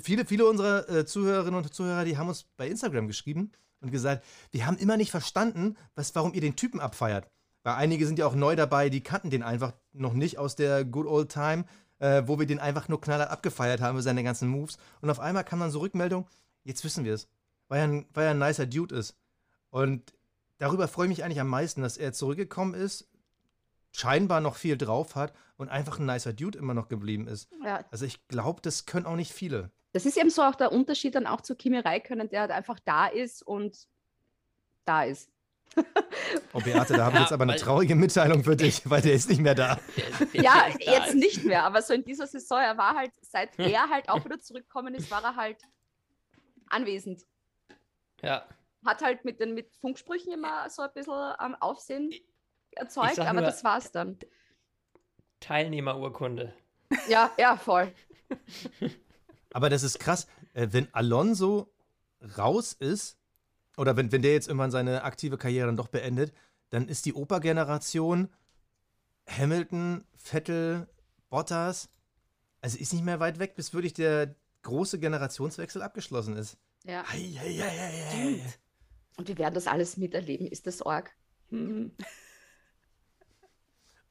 viele, viele unserer äh, Zuhörerinnen und Zuhörer, die haben uns bei Instagram geschrieben und gesagt, wir haben immer nicht verstanden, was, warum ihr den Typen abfeiert. Weil einige sind ja auch neu dabei, die kannten den einfach noch nicht aus der Good Old Time, äh, wo wir den einfach nur knallhart abgefeiert haben für seine ganzen Moves. Und auf einmal kam dann so Rückmeldung, jetzt wissen wir es, weil er ein, weil er ein nicer Dude ist. Und darüber freue ich mich eigentlich am meisten, dass er zurückgekommen ist, scheinbar noch viel drauf hat und einfach ein nicer Dude immer noch geblieben ist. ja. Also ich glaube, das können auch nicht viele. Das ist eben so auch der Unterschied dann auch zu Kimi Räikkönen, der halt einfach da ist und da ist. Oh Beate, da habe ich Ja, jetzt aber eine traurige Mitteilung für dich, weil der ist nicht mehr da. Ja, jetzt nicht mehr, aber so in dieser Saison, er war halt, seit er halt auch wieder zurückgekommen ist, war er halt anwesend. Ja, Hat halt mit den mit Funksprüchen immer so ein bisschen am Aufsehen erzeugt, aber nur- das war's dann. Teilnehmerurkunde. Ja, ja, voll. Aber das ist krass, äh, wenn Alonso raus ist, oder wenn, wenn der jetzt irgendwann seine aktive Karriere dann doch beendet, dann ist die Opa-Generation Hamilton, Vettel, Bottas, also ist nicht mehr weit weg, bis wirklich der große Generationswechsel abgeschlossen ist. Ja. Hei, hei, hei. Und wir werden das alles miterleben. Ist das arg? Hm.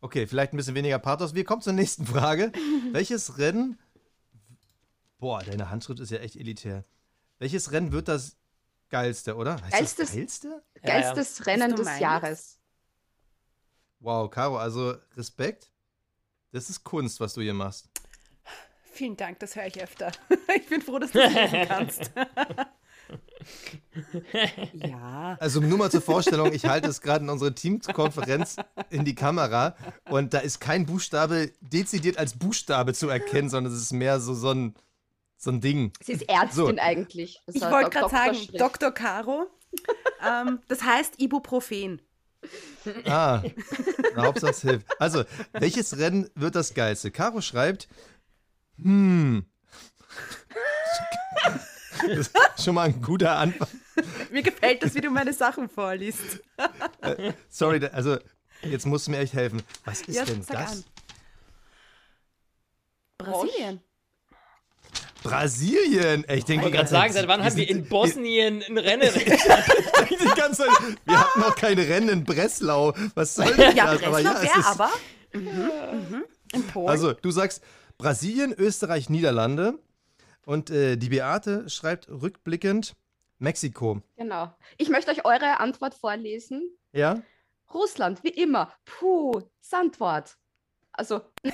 Okay, vielleicht ein bisschen weniger Pathos. Wir kommen zur nächsten Frage. Welches Rennen. Boah, deine Handschrift ist ja echt elitär. Welches Rennen wird das geilste, oder? Heißt Geilstes- das geilste? Ja, ja. Geilstes Rennen des? Jahres. Wow, Caro, also Respekt. Das ist Kunst, was du hier machst. Vielen Dank, das höre ich öfter. Ich bin froh, dass du das lesen kannst. ja. Also nur mal zur Vorstellung, ich halte es gerade in unsere Teamkonferenz in die Kamera und da ist kein Buchstabe dezidiert als Buchstabe zu erkennen, sondern es ist mehr so, so, ein, so ein Ding. Sie ist Ärztin So. eigentlich. Das Ich wollte gerade sagen, Doktorstrich. Dr. Caro. ähm, das heißt Ibuprofen. Ah, na, Hauptsache es hilft. Also, welches Rennen wird das geilste? Caro schreibt, hm. Das ist schon mal ein guter Anfang. Mir gefällt das, wie du meine Sachen vorliest. Sorry, da- also jetzt musst du mir echt helfen. Was ist Ja, denn sag das? an. Brasilien. Brasilien! Ey, Ich denke Ich wollte gerade sagen, seit wann haben wir in Bosnien ein Rennen? Die ganze Zeit, wir hatten noch keine Rennen in Breslau. Was soll denn Ja, das? Breslau ja, es wäre ist- aber. Mhm, mhm. In Polen. Also, du sagst Brasilien, Österreich, Niederlande. Und äh, die Beate schreibt rückblickend Mexiko. Genau. Ich möchte euch eure Antwort vorlesen. Ja? Russland, wie immer. Puh, Sandwort. Also,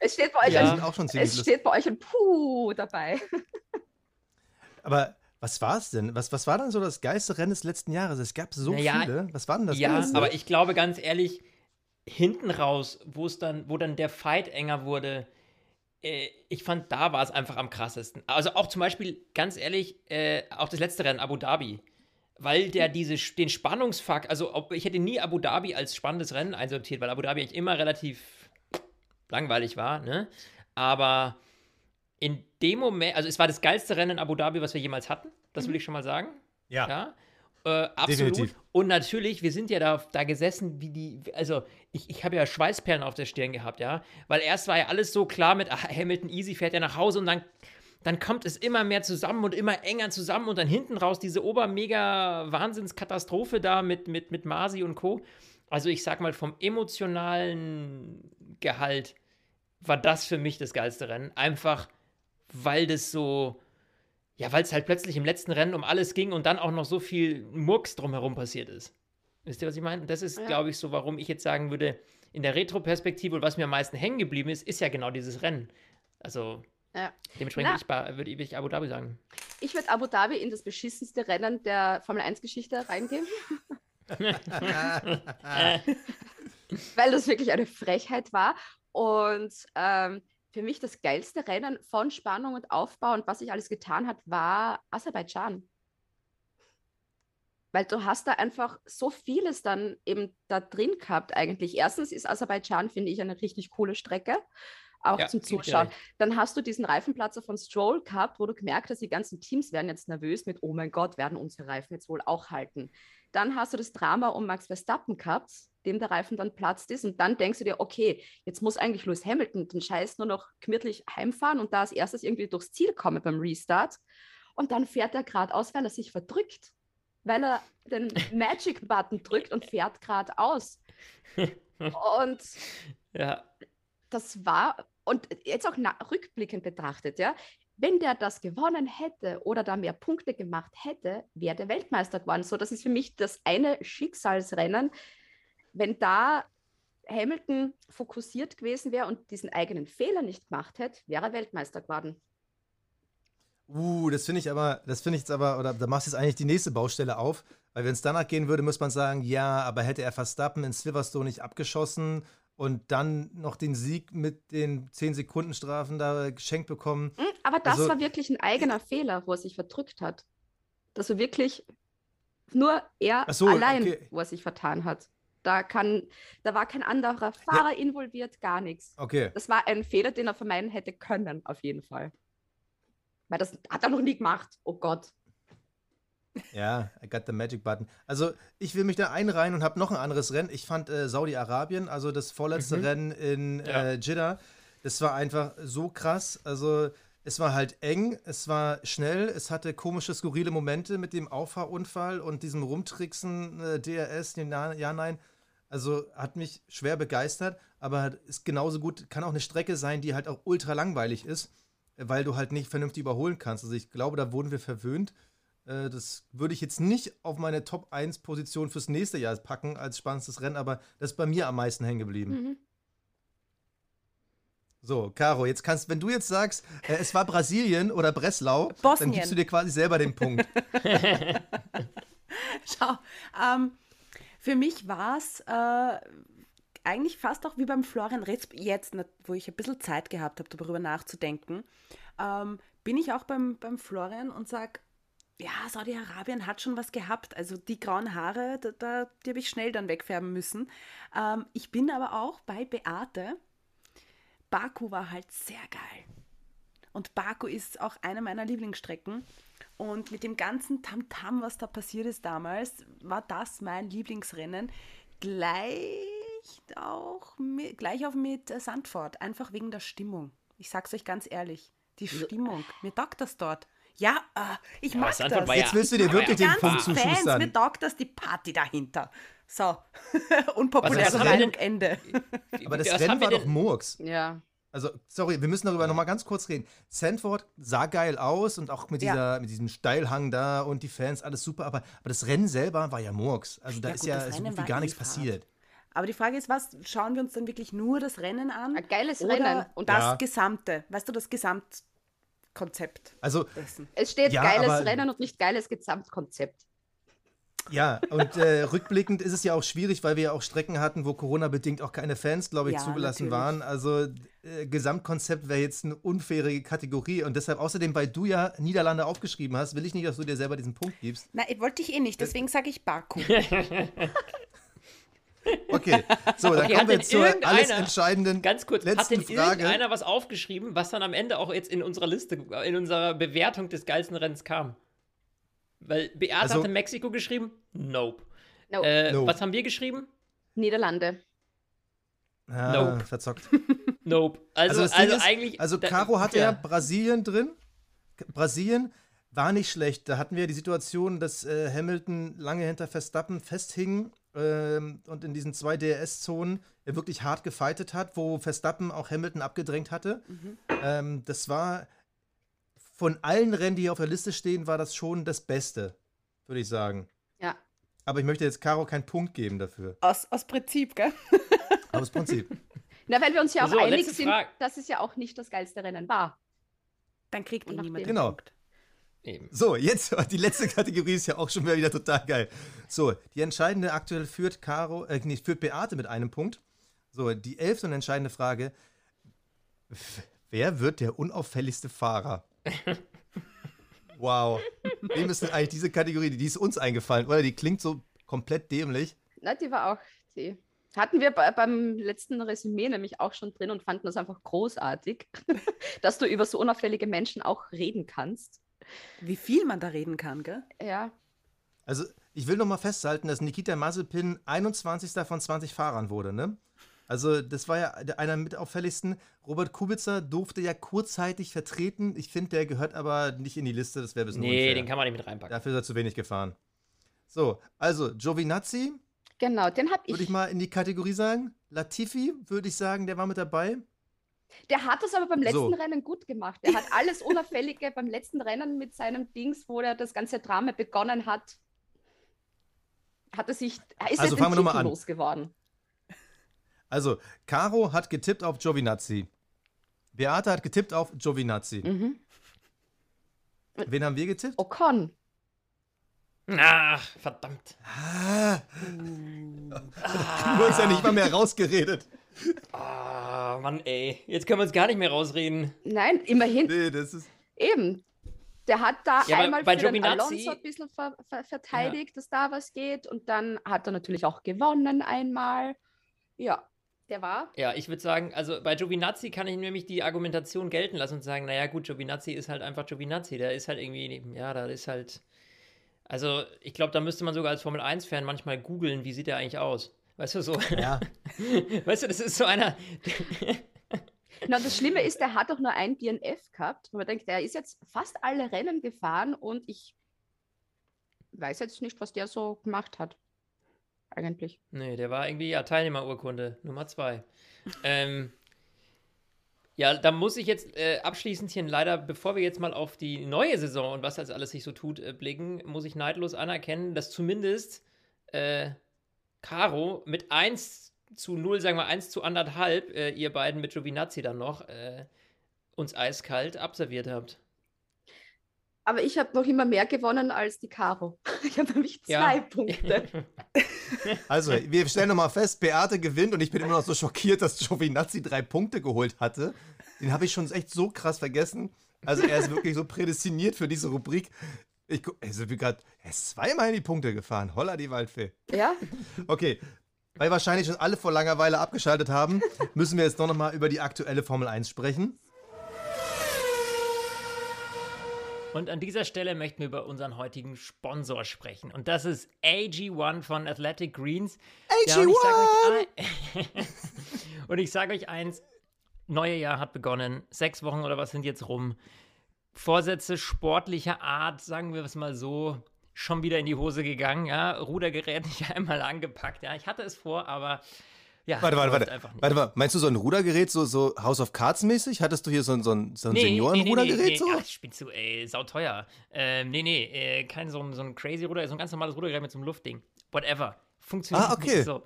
es steht bei euch Ja. Ein, auch schon es steht bei euch ein Puh dabei. Aber was war es denn? Was, was war denn so das geilste Rennen des letzten Jahres? Es gab so Naja, viele. Was war denn das ja, geilste? aber ich glaube ganz ehrlich, hinten raus, wo es dann, wo dann der Fight enger wurde, äh, ich fand, da war es einfach am krassesten. Also auch zum Beispiel, ganz ehrlich, äh, auch das letzte Rennen, Abu Dhabi. Weil der diese, den Spannungsfakt, also ob, ich hätte nie Abu Dhabi als spannendes Rennen einsortiert, weil Abu Dhabi eigentlich immer relativ langweilig war, ne? Aber in dem Moment, also es war das geilste Rennen in Abu Dhabi, was wir jemals hatten, das will ich schon mal sagen. ja. Ja, äh, absolut. Definitiv. Und natürlich, wir sind ja da, da gesessen, wie die, also ich, ich habe ja Schweißperlen auf der Stirn gehabt, ja, weil erst war ja alles so klar mit ah, Hamilton easy fährt er nach Hause und dann, dann kommt es immer mehr zusammen und immer enger zusammen und dann hinten raus diese Ober-Mega-Wahnsinnskatastrophe da mit, mit, mit Masi und Co. Also ich sag mal, vom emotionalen Gehalt war das für mich das geilste Rennen. Einfach, weil das so, ja, weil es halt plötzlich im letzten Rennen um alles ging und dann auch noch so viel Murks drumherum passiert ist. Wisst ihr, was ich meine? Das ist, Ja. glaube ich, so, warum ich jetzt sagen würde, in der Retro-Perspektive und was mir am meisten hängen geblieben ist, ist ja genau dieses Rennen. Also Ja. dementsprechend Na. würde ich, würde ich Abu Dhabi sagen. ich würde Abu Dhabi in das beschissenste Rennen der Formel 1-Geschichte reingeben. Weil das wirklich eine Frechheit war. Und ähm, für mich das geilste Rennen von Spannung und Aufbau und was sich alles getan hat, war Aserbaidschan. Weil du hast da einfach so vieles dann eben da drin gehabt eigentlich. Erstens ist Aserbaidschan, finde ich, eine richtig coole Strecke auch Ja, zum Zuschauen. Dann hast du diesen Reifenplatzer von Stroll gehabt, wo du gemerkt hast, die ganzen Teams werden jetzt nervös mit, oh mein Gott, werden unsere Reifen jetzt wohl auch halten. Dann hast du das Drama um Max Verstappen gehabt, dem der Reifen dann platzt ist. Und dann denkst du dir, okay, jetzt muss eigentlich Lewis Hamilton den Scheiß nur noch gemütlich heimfahren und da als erstes irgendwie durchs Ziel kommen beim Restart. Und dann fährt er geradeaus, weil er sich verdrückt. Weil er den Magic-Button drückt und fährt geradeaus. Und Ja. das war, und jetzt auch rückblickend betrachtet, ja, wenn der das gewonnen hätte oder da mehr Punkte gemacht hätte, wäre der Weltmeister geworden. So, das ist für mich das eine Schicksalsrennen. Wenn da Hamilton fokussiert gewesen wäre und diesen eigenen Fehler nicht gemacht hätte, wäre er Weltmeister geworden. Uh, das finde ich aber, das finde ich jetzt aber, oder da machst du jetzt eigentlich die nächste Baustelle auf, weil wenn es danach gehen würde, muss man sagen, ja, aber hätte er Verstappen in Silverstone nicht abgeschossen und dann noch den Sieg mit den 10 Sekunden Strafen da geschenkt bekommen. Hm, Aber das Also- war wirklich ein eigener Fehler, wo er sich verdrückt hat. Das war wirklich nur er so, allein, okay. wo er sich vertan hat. Da, kann, da war kein anderer Fahrer involviert, gar nichts. Okay. Das war ein Fehler, den er vermeiden hätte können, auf jeden Fall. Weil das hat er noch nie gemacht. Oh Gott. Ja, I got the magic button. Also, ich will mich da einreihen und habe noch ein anderes Rennen. Ich fand äh, Saudi-Arabien, also das vorletzte Mhm. Rennen in Ja. äh, Jeddah, das war einfach so krass. Also, es war halt eng, es war schnell, es hatte komische, skurrile Momente mit dem Auffahrunfall und diesem Rumtricksen, äh, DRS, ja, ja, nein. Also, hat mich schwer begeistert, aber ist genauso gut, kann auch eine Strecke sein, die halt auch ultra langweilig ist, weil du halt nicht vernünftig überholen kannst. Also, ich glaube, da wurden wir verwöhnt. Äh, Das würde ich jetzt nicht auf meine Top 1 Position fürs nächste Jahr packen als spannendstes Rennen, aber das ist bei mir am meisten hängen geblieben. Mhm. So, Caro, jetzt kannst, wenn du jetzt sagst, äh, es war Brasilien oder Breslau, dann Bosnien. gibst du dir quasi selber den Punkt. Schau, ähm, für mich war es äh, eigentlich fast auch wie beim Florian Retz, jetzt, nicht, wo ich ein bisschen Zeit gehabt habe, darüber nachzudenken, ähm, bin ich auch beim, beim Florian und sage, ja, Saudi-Arabien hat schon was gehabt. Also die grauen Haare, da, da, die habe ich schnell dann wegfärben müssen. Ähm, ich bin aber auch bei Beate. Baku war halt sehr geil. Und Baku ist auch eine meiner Lieblingsstrecken. Und mit dem ganzen Tamtam, was da passiert ist damals, war das mein Lieblingsrennen. Gleich auch mit, gleich auch mit äh, Sandford, einfach wegen der Stimmung. Ich sag's euch ganz ehrlich, die Stimmung. Mir taugt das dort. Ja, äh, ich Ja, mag das. ja- Jetzt willst du dir wirklich den Ganz Punkt Fans, zuschustern. mir taugt das die Party dahinter. So, unpopuläre wir Meinung, Ende. Aber das Rennen war doch Murks. Ja. Also, sorry, wir müssen darüber noch mal ganz kurz reden. Sandford sah geil aus und auch mit, Ja. dieser, mit diesem Steilhang da und die Fans, alles super, aber, aber das Rennen selber war ja Murks. Also da Ja, ist gut, ja so gut wie gar eh nichts passiert. Aber die Frage ist, was schauen wir uns dann wirklich nur das Rennen an? Ein geiles oder Rennen. Und das Ja. Gesamte, weißt du, das Gesamtkonzept Also, dessen. es steht Ja, geiles aber- Rennen und nicht geiles Gesamtkonzept. Ja, und äh, rückblickend ist es ja auch schwierig, weil wir ja auch Strecken hatten, wo Corona-bedingt auch keine Fans, glaube ich, Ja, zugelassen natürlich. waren. Also äh, Gesamtkonzept wäre jetzt eine unfaire Kategorie. Und deshalb, außerdem, weil du ja Niederlande aufgeschrieben hast, will ich nicht, dass du dir selber diesen Punkt gibst. Nein, wollte ich eh nicht, deswegen sage ich Baku. Okay, so, dann Okay, kommen hat wir zur alles irgendeiner- entscheidenden Ganz kurz, hat letzten denn Frage. irgendeiner was aufgeschrieben, was dann am Ende auch jetzt in unserer Liste, in unserer Bewertung des geilsten Rennens kam? Weil Beate Also- hatte Mexiko geschrieben? Nope. No. Äh, Nope. Was haben wir geschrieben? Niederlande. Ah, Nope. Verzockt. Nope. Also, Also, also, ist, eigentlich. Also da- Caro hatte ja. Brasilien drin. Brasilien war nicht schlecht. Da hatten wir die Situation, dass äh, Hamilton lange hinter Verstappen festhing ähm, und in diesen zwei DRS-Zonen er wirklich hart gefightet hat, wo Verstappen auch Hamilton abgedrängt hatte. Ähm, das war von allen Rennen, die hier auf der Liste stehen, war das schon das Beste, würde ich sagen. Ja. Aber ich möchte jetzt Caro keinen Punkt geben dafür. Aus, aus Prinzip, gell? Das Prinzip. Na, weil wir uns ja auch So, einig sind, dass es ja auch nicht das geilste Rennen war. Dann kriegt nach niemand Genau. Punkt. Eben. So, jetzt, die letzte Kategorie ist ja auch schon wieder total geil. So, die entscheidende aktuell führt Caro, äh, nee, führt Beate mit einem Punkt. So, die elfte und entscheidende Frage. Wer wird der unauffälligste Fahrer? wow. Wem ist denn eigentlich diese Kategorie? Die ist uns eingefallen, oder? Die klingt so komplett dämlich. Na, die war auch, die hatten wir bei, beim letzten Resümee nämlich auch schon drin und fanden das einfach großartig, dass du über so unauffällige Menschen auch reden kannst. Wie viel man da reden kann, gell? Ja. Also, ich will noch mal festhalten, dass Nikita Mazepin 21. von 20 Fahrern wurde, ne? Also, das war ja einer mit auffälligsten. Robert Kubica durfte ja kurzzeitig vertreten. Ich finde, der gehört aber nicht in die Liste. Das wäre bisschen Nee, unfair. den kann man nicht mit reinpacken. Dafür ist er zu wenig gefahren. So, also Giovinazzi Genau, den habe ich. würde ich mal in die Kategorie sagen. Latifi würde ich sagen, der war mit dabei. Der hat das aber beim letzten So. Rennen gut gemacht. Der hat alles Unauffällige beim letzten Rennen mit seinem Dings, wo er das ganze Drama begonnen hat, hat er sich, er ist Also er fangen wir noch mal Titel an. losgeworden. Also, Caro hat getippt auf Giovinazzi. Beate hat getippt auf Giovinazzi. Mhm. Wen haben wir getippt? Ocon. Ach, verdammt. Ah. Du hast ja nicht mal mehr rausgeredet. Ah, Mann, ey. Jetzt können wir uns gar nicht mehr rausreden. Nein, immerhin, Nee, das ist. eben. Der hat da Ja, einmal bei für den Alonso ein bisschen ver ver verteidigt, dass da was geht. Und dann hat er natürlich auch gewonnen einmal. Ja, der war. Ja, ich würde sagen, also bei Giovinazzi kann ich nämlich die Argumentation gelten lassen und sagen, naja gut, Giovinazzi ist halt einfach Giovinazzi. Der ist halt irgendwie, ja, da ist halt. Also, ich glaube, da müsste man sogar als Formel 1-Fan manchmal googeln, wie sieht der eigentlich aus. Weißt du, so. Ja. Weißt du, das ist so einer. Na, das Schlimme ist, der hat doch nur ein DNF gehabt. Und man denkt, der ist jetzt fast alle Rennen gefahren und ich weiß jetzt nicht, was der so gemacht hat. Eigentlich. Nee, der war irgendwie, ja, Teilnehmerurkunde, Nummer zwei. ähm, ja, da muss ich jetzt äh, abschließend hier leider, bevor wir jetzt mal auf die neue Saison und was das alles sich so tut, äh, blicken, muss ich neidlos anerkennen, dass zumindest äh, Caro mit 1 zu 0, sagen wir 1 zu 1,5, äh, ihr beiden mit Giovinazzi dann noch, äh, uns eiskalt abserviert habt. Aber ich habe noch immer mehr gewonnen als die Caro. Ich habe nämlich Ja. zwei Punkte. Also, wir stellen nochmal fest, Beate gewinnt und ich bin immer noch so schockiert, dass Giovinazzi drei Punkte geholt hatte. Den habe ich schon echt so krass vergessen. Also, er ist wirklich so prädestiniert für diese Rubrik. Ich, gu- also, wie grad, er ist zweimal in die Punkte gefahren. Holla die Waldfee. ja, Okay. Weil wahrscheinlich schon alle vor Langeweile abgeschaltet haben, müssen wir jetzt noch mal über die aktuelle Formel 1 sprechen. Und an dieser Stelle möchten wir über unseren heutigen Sponsor sprechen. Und das ist AG1 von Athletic Greens. Ja, und ich sag euch ein- und ich sage euch eins: Neue Jahr hat begonnen. Sechs Wochen oder was sind jetzt rum? Vorsätze sportlicher Art, sagen wir es mal so, schon wieder in die Hose gegangen. Ja, Rudergerät nicht einmal angepackt. Ja, ich hatte es vor, aber ja, Warte, warte, warte. Warte mal, meinst du so ein Rudergerät, so, so House of Cards mäßig? Hattest du hier so ein, so ein, so ein Nee, Seniorenrudergerät? nee, nee, so? nee. Ach, spielst du, ey, sauteuer. Ähm, nee, nee, äh, kein so ein, so ein crazy Ruder, so ein ganz normales Rudergerät mit so einem Luftding. Whatever. Funktioniert Ah, okay. nicht so.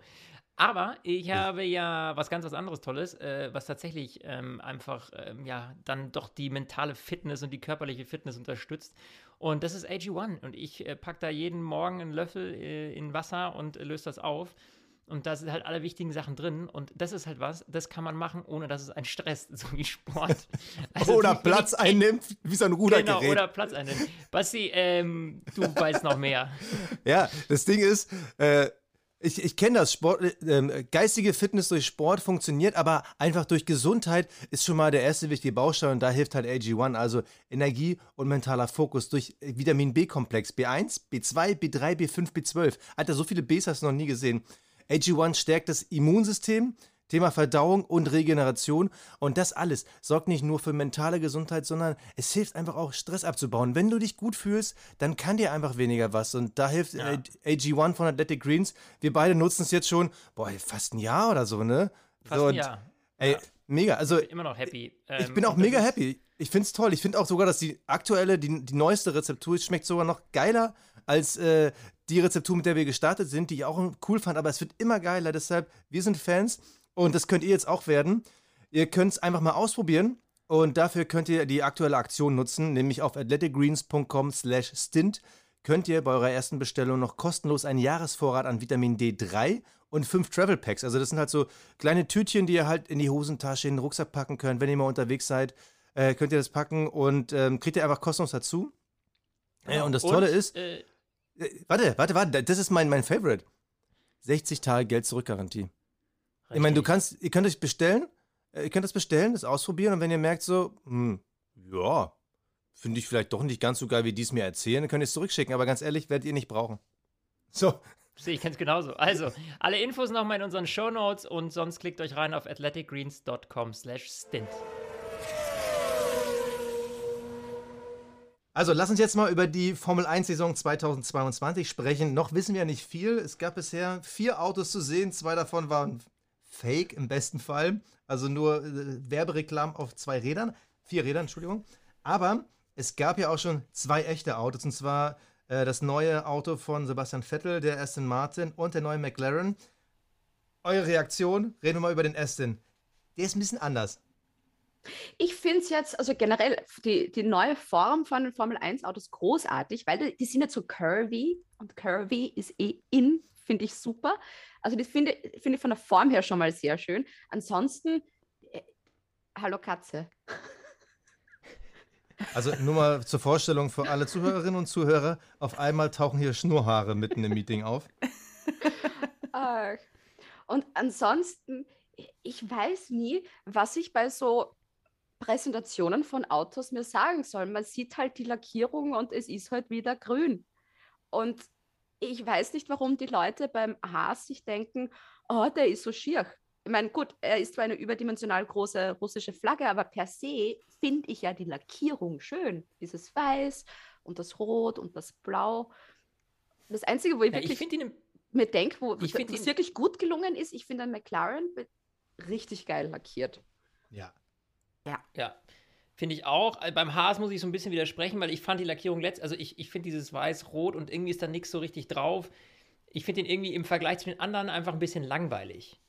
Aber ich habe ja was ganz was anderes Tolles, äh, was tatsächlich ähm, einfach ähm, ja dann doch die mentale Fitness und die körperliche Fitness unterstützt. Und das ist AG1. Und ich äh, packe da jeden Morgen einen Löffel äh, in Wasser und äh, löse das auf. Und da sind halt alle wichtigen Sachen drin. Und das ist halt was, das kann man machen, ohne dass es einen stresst, so wie Sport. Also oder die- Platz einnimmt, wie so ein Rudergerät. Genau, oder Platz einnehmen. Basti, ähm, du weißt noch mehr. Ja, das Ding ist, äh, ich, ich kenne das, Sport, äh, geistige Fitness durch Sport funktioniert, aber einfach durch Gesundheit ist schon mal der erste wichtige Baustein und da hilft halt AG1, also Energie und mentaler Fokus durch Vitamin B-Komplex, B1, B2, B3, B5, B12. Alter, so viele Bs hast du noch nie gesehen. AG1 stärkt das Immunsystem, Thema Verdauung und Regeneration. Und das alles sorgt nicht nur für mentale Gesundheit, sondern es hilft einfach auch, Stress abzubauen. Wenn du dich gut fühlst, dann kann dir einfach weniger was. Und da hilft Ja. äh, AG1 von Athletic Greens. Wir beide nutzen es jetzt schon, boah, fast ein Jahr oder so, ne? Fast so, ein Jahr. Ey, Ja. mega. Also, Immer noch happy. ich Ähm, bin auch mega happy. Ich finde es toll. Ich finde auch sogar, dass die aktuelle, die, die neueste Rezeptur schmeckt sogar noch geiler als äh, die Rezeptur, mit der wir gestartet sind, die ich auch cool fand. Aber es wird immer geiler. Deshalb, wir sind Fans und das könnt ihr jetzt auch werden. Ihr könnt es einfach mal ausprobieren Und dafür könnt ihr die aktuelle Aktion nutzen, nämlich auf athleticgreens.com slash stint könnt ihr bei eurer ersten Bestellung noch kostenlos einen Jahresvorrat an Vitamin D3 und fünf Travel Packs. Also das sind halt so kleine Tütchen, die ihr halt in die Hosentasche, in den Rucksack packen könnt. Wenn ihr mal unterwegs seid, äh, könnt ihr das packen und ähm, kriegt ihr einfach kostenlos dazu. Äh, und das Tolle ist, Äh, äh, warte, warte, warte, das ist mein, mein Favorite. 60 Tage Geld Garantie. Ich meine, du richtig. kannst, ihr könnt euch bestellen, äh, ihr könnt das bestellen, das ausprobieren und wenn ihr merkt so, hm, ja, finde ich vielleicht doch nicht ganz so geil, wie die es mir erzählen, dann könnt ihr es zurückschicken, aber ganz ehrlich, werdet ihr nicht brauchen. So, Sehe ich ganz genauso. Also, alle Infos nochmal in unseren Show Notes und sonst klickt euch rein auf athleticgreens.com slash stint. also lass uns jetzt mal über die Formel 1 Saison 2022 sprechen. Noch wissen wir nicht viel. Es gab bisher vier Autos zu sehen, zwei davon waren Fake im besten Fall, also nur äh, Werbereklam auf zwei Rädern, vier Rädern, Entschuldigung. Aber es gab ja auch schon zwei echte Autos, und zwar äh, das neue Auto von Sebastian Vettel, der Aston Martin und der neue McLaren. Eure Reaktion? Reden wir mal über den Aston. Der ist ein bisschen anders. Ich finde es jetzt, also generell, die, die neue Form von Formel 1-Autos großartig, weil die, die sind jetzt so curvy und curvy ist eh in, finde ich super. Also das finde finde ich von der Form her schon mal sehr schön. Ansonsten, äh, hallo Katze. Also nur mal zur Vorstellung für alle Zuhörerinnen und Zuhörer. Auf einmal tauchen hier Schnurrhaare mitten im Meeting auf. Ach. Und ansonsten, ich weiß nie, was ich bei so Präsentationen von Autos mir sagen soll. Man sieht halt die Lackierung und es ist halt wieder grün. Und ich weiß nicht, warum die Leute beim Haas sich denken, oh, der ist so schier. Ich meine, gut, er ist zwar eine überdimensional große russische Flagge, aber per se finde ich ja die Lackierung schön. Dieses Weiß und das Rot und das Blau. Das Einzige, wo ich Ja, ich wirklich finde ihn mir denke, wo Ich was ihn- wirklich gut gelungen ist, ich finde ein McLaren richtig geil lackiert. Ja. Ja, finde ich auch. Äh, Beim Haas muss ich so ein bisschen widersprechen, weil ich fand die Lackierung letzt, also ich, ich finde dieses Weiß-Rot und irgendwie ist da nichts so richtig drauf. Ich finde den irgendwie im Vergleich zu den anderen einfach ein bisschen langweilig.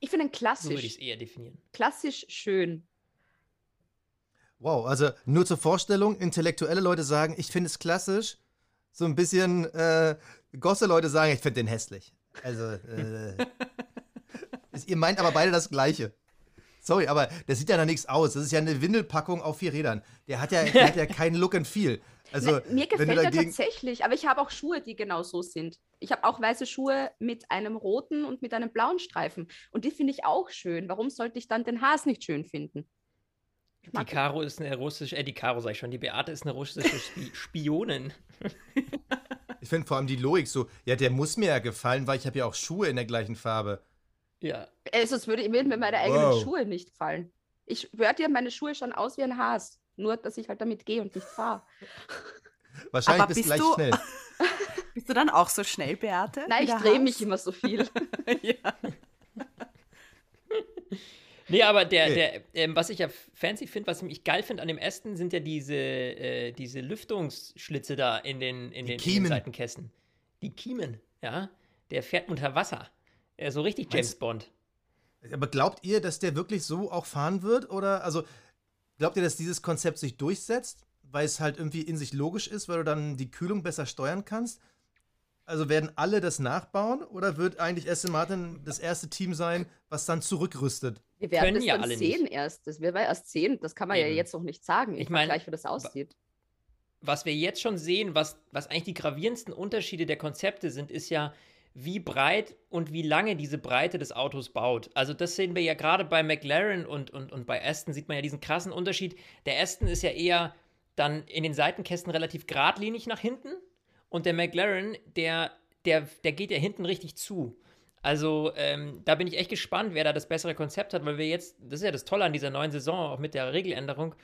Ich finde ihn So würde ich klassisch, es eher definieren. klassisch schön. Wow, also nur zur Vorstellung, intellektuelle Leute sagen, ich finde es klassisch. So ein bisschen äh, Gosse-Leute sagen, ich finde den hässlich. Also, äh, ist, ihr meint aber beide das Gleiche. Sorry, aber das sieht ja nach nichts aus. Das ist ja eine Windelpackung auf vier Rädern. Der hat ja, der hat ja keinen Look and Feel. Also, Na, mir gefällt er tatsächlich, aber ich habe auch Schuhe, die genau so sind. Ich habe auch weiße Schuhe mit einem roten und mit einem blauen Streifen. Und die finde ich auch schön. Warum sollte ich dann den Haas nicht schön finden? Ich Die. Caro ist eine russische, äh, die Caro sag ich schon, die Beate ist eine russische Spi Spionin. ich finde vor allem die Logik so, ja, der muss mir ja gefallen, weil ich habe ja auch Schuhe in der gleichen Farbe. Ja. Äh, sonst würde würden mir meine eigenen Wow. Schuhe nicht gefallen. Ich schwöre dir, meine Schuhe schauen aus wie ein Haas. Nur, dass ich halt damit gehe und nicht fahre. Wahrscheinlich Aber bist du bist gleich du- schnell. Bist du dann auch so schnell, Beate? Nein, ich drehe mich immer so viel. ja. Nee, aber der, Okay. der ähm, was ich ja fancy finde, was ich geil finde an dem Aston, sind ja diese, äh, diese Lüftungsschlitze da in den, in Die den, in den Kiemen. Seitenkästen. Die Kiemen, ja. Der fährt unter Wasser. Ja, so richtig James Meinst- Bond. Aber glaubt ihr, dass der wirklich so auch fahren wird? Oder, also, glaubt ihr, dass dieses Konzept sich durchsetzt, weil es halt irgendwie in sich logisch ist, weil du dann die Kühlung besser steuern kannst? Also werden alle das nachbauen oder wird eigentlich Aston Martin das erste Team sein, was dann zurückrüstet? Wir werden Können das ja dann alle sehen nicht. erst. Das werden wir erst sehen. Das kann man ja Eben. jetzt noch nicht sagen. Ich Ich mein, meine, gleich, wie das aussieht. was wir jetzt schon sehen, was, was eigentlich die gravierendsten Unterschiede der Konzepte sind, ist ja, wie breit und wie lange diese Breite des Autos baut. Also das sehen wir ja gerade bei McLaren und, und, und bei Aston sieht man ja diesen krassen Unterschied. Der Aston ist ja eher dann in den Seitenkästen relativ geradlinig nach hinten und der McLaren, der, der, der geht ja hinten richtig zu. Also ähm, da bin ich echt gespannt, wer da das bessere Konzept hat, weil wir jetzt, das ist ja das Tolle an dieser neuen Saison, auch mit der Regeländerung,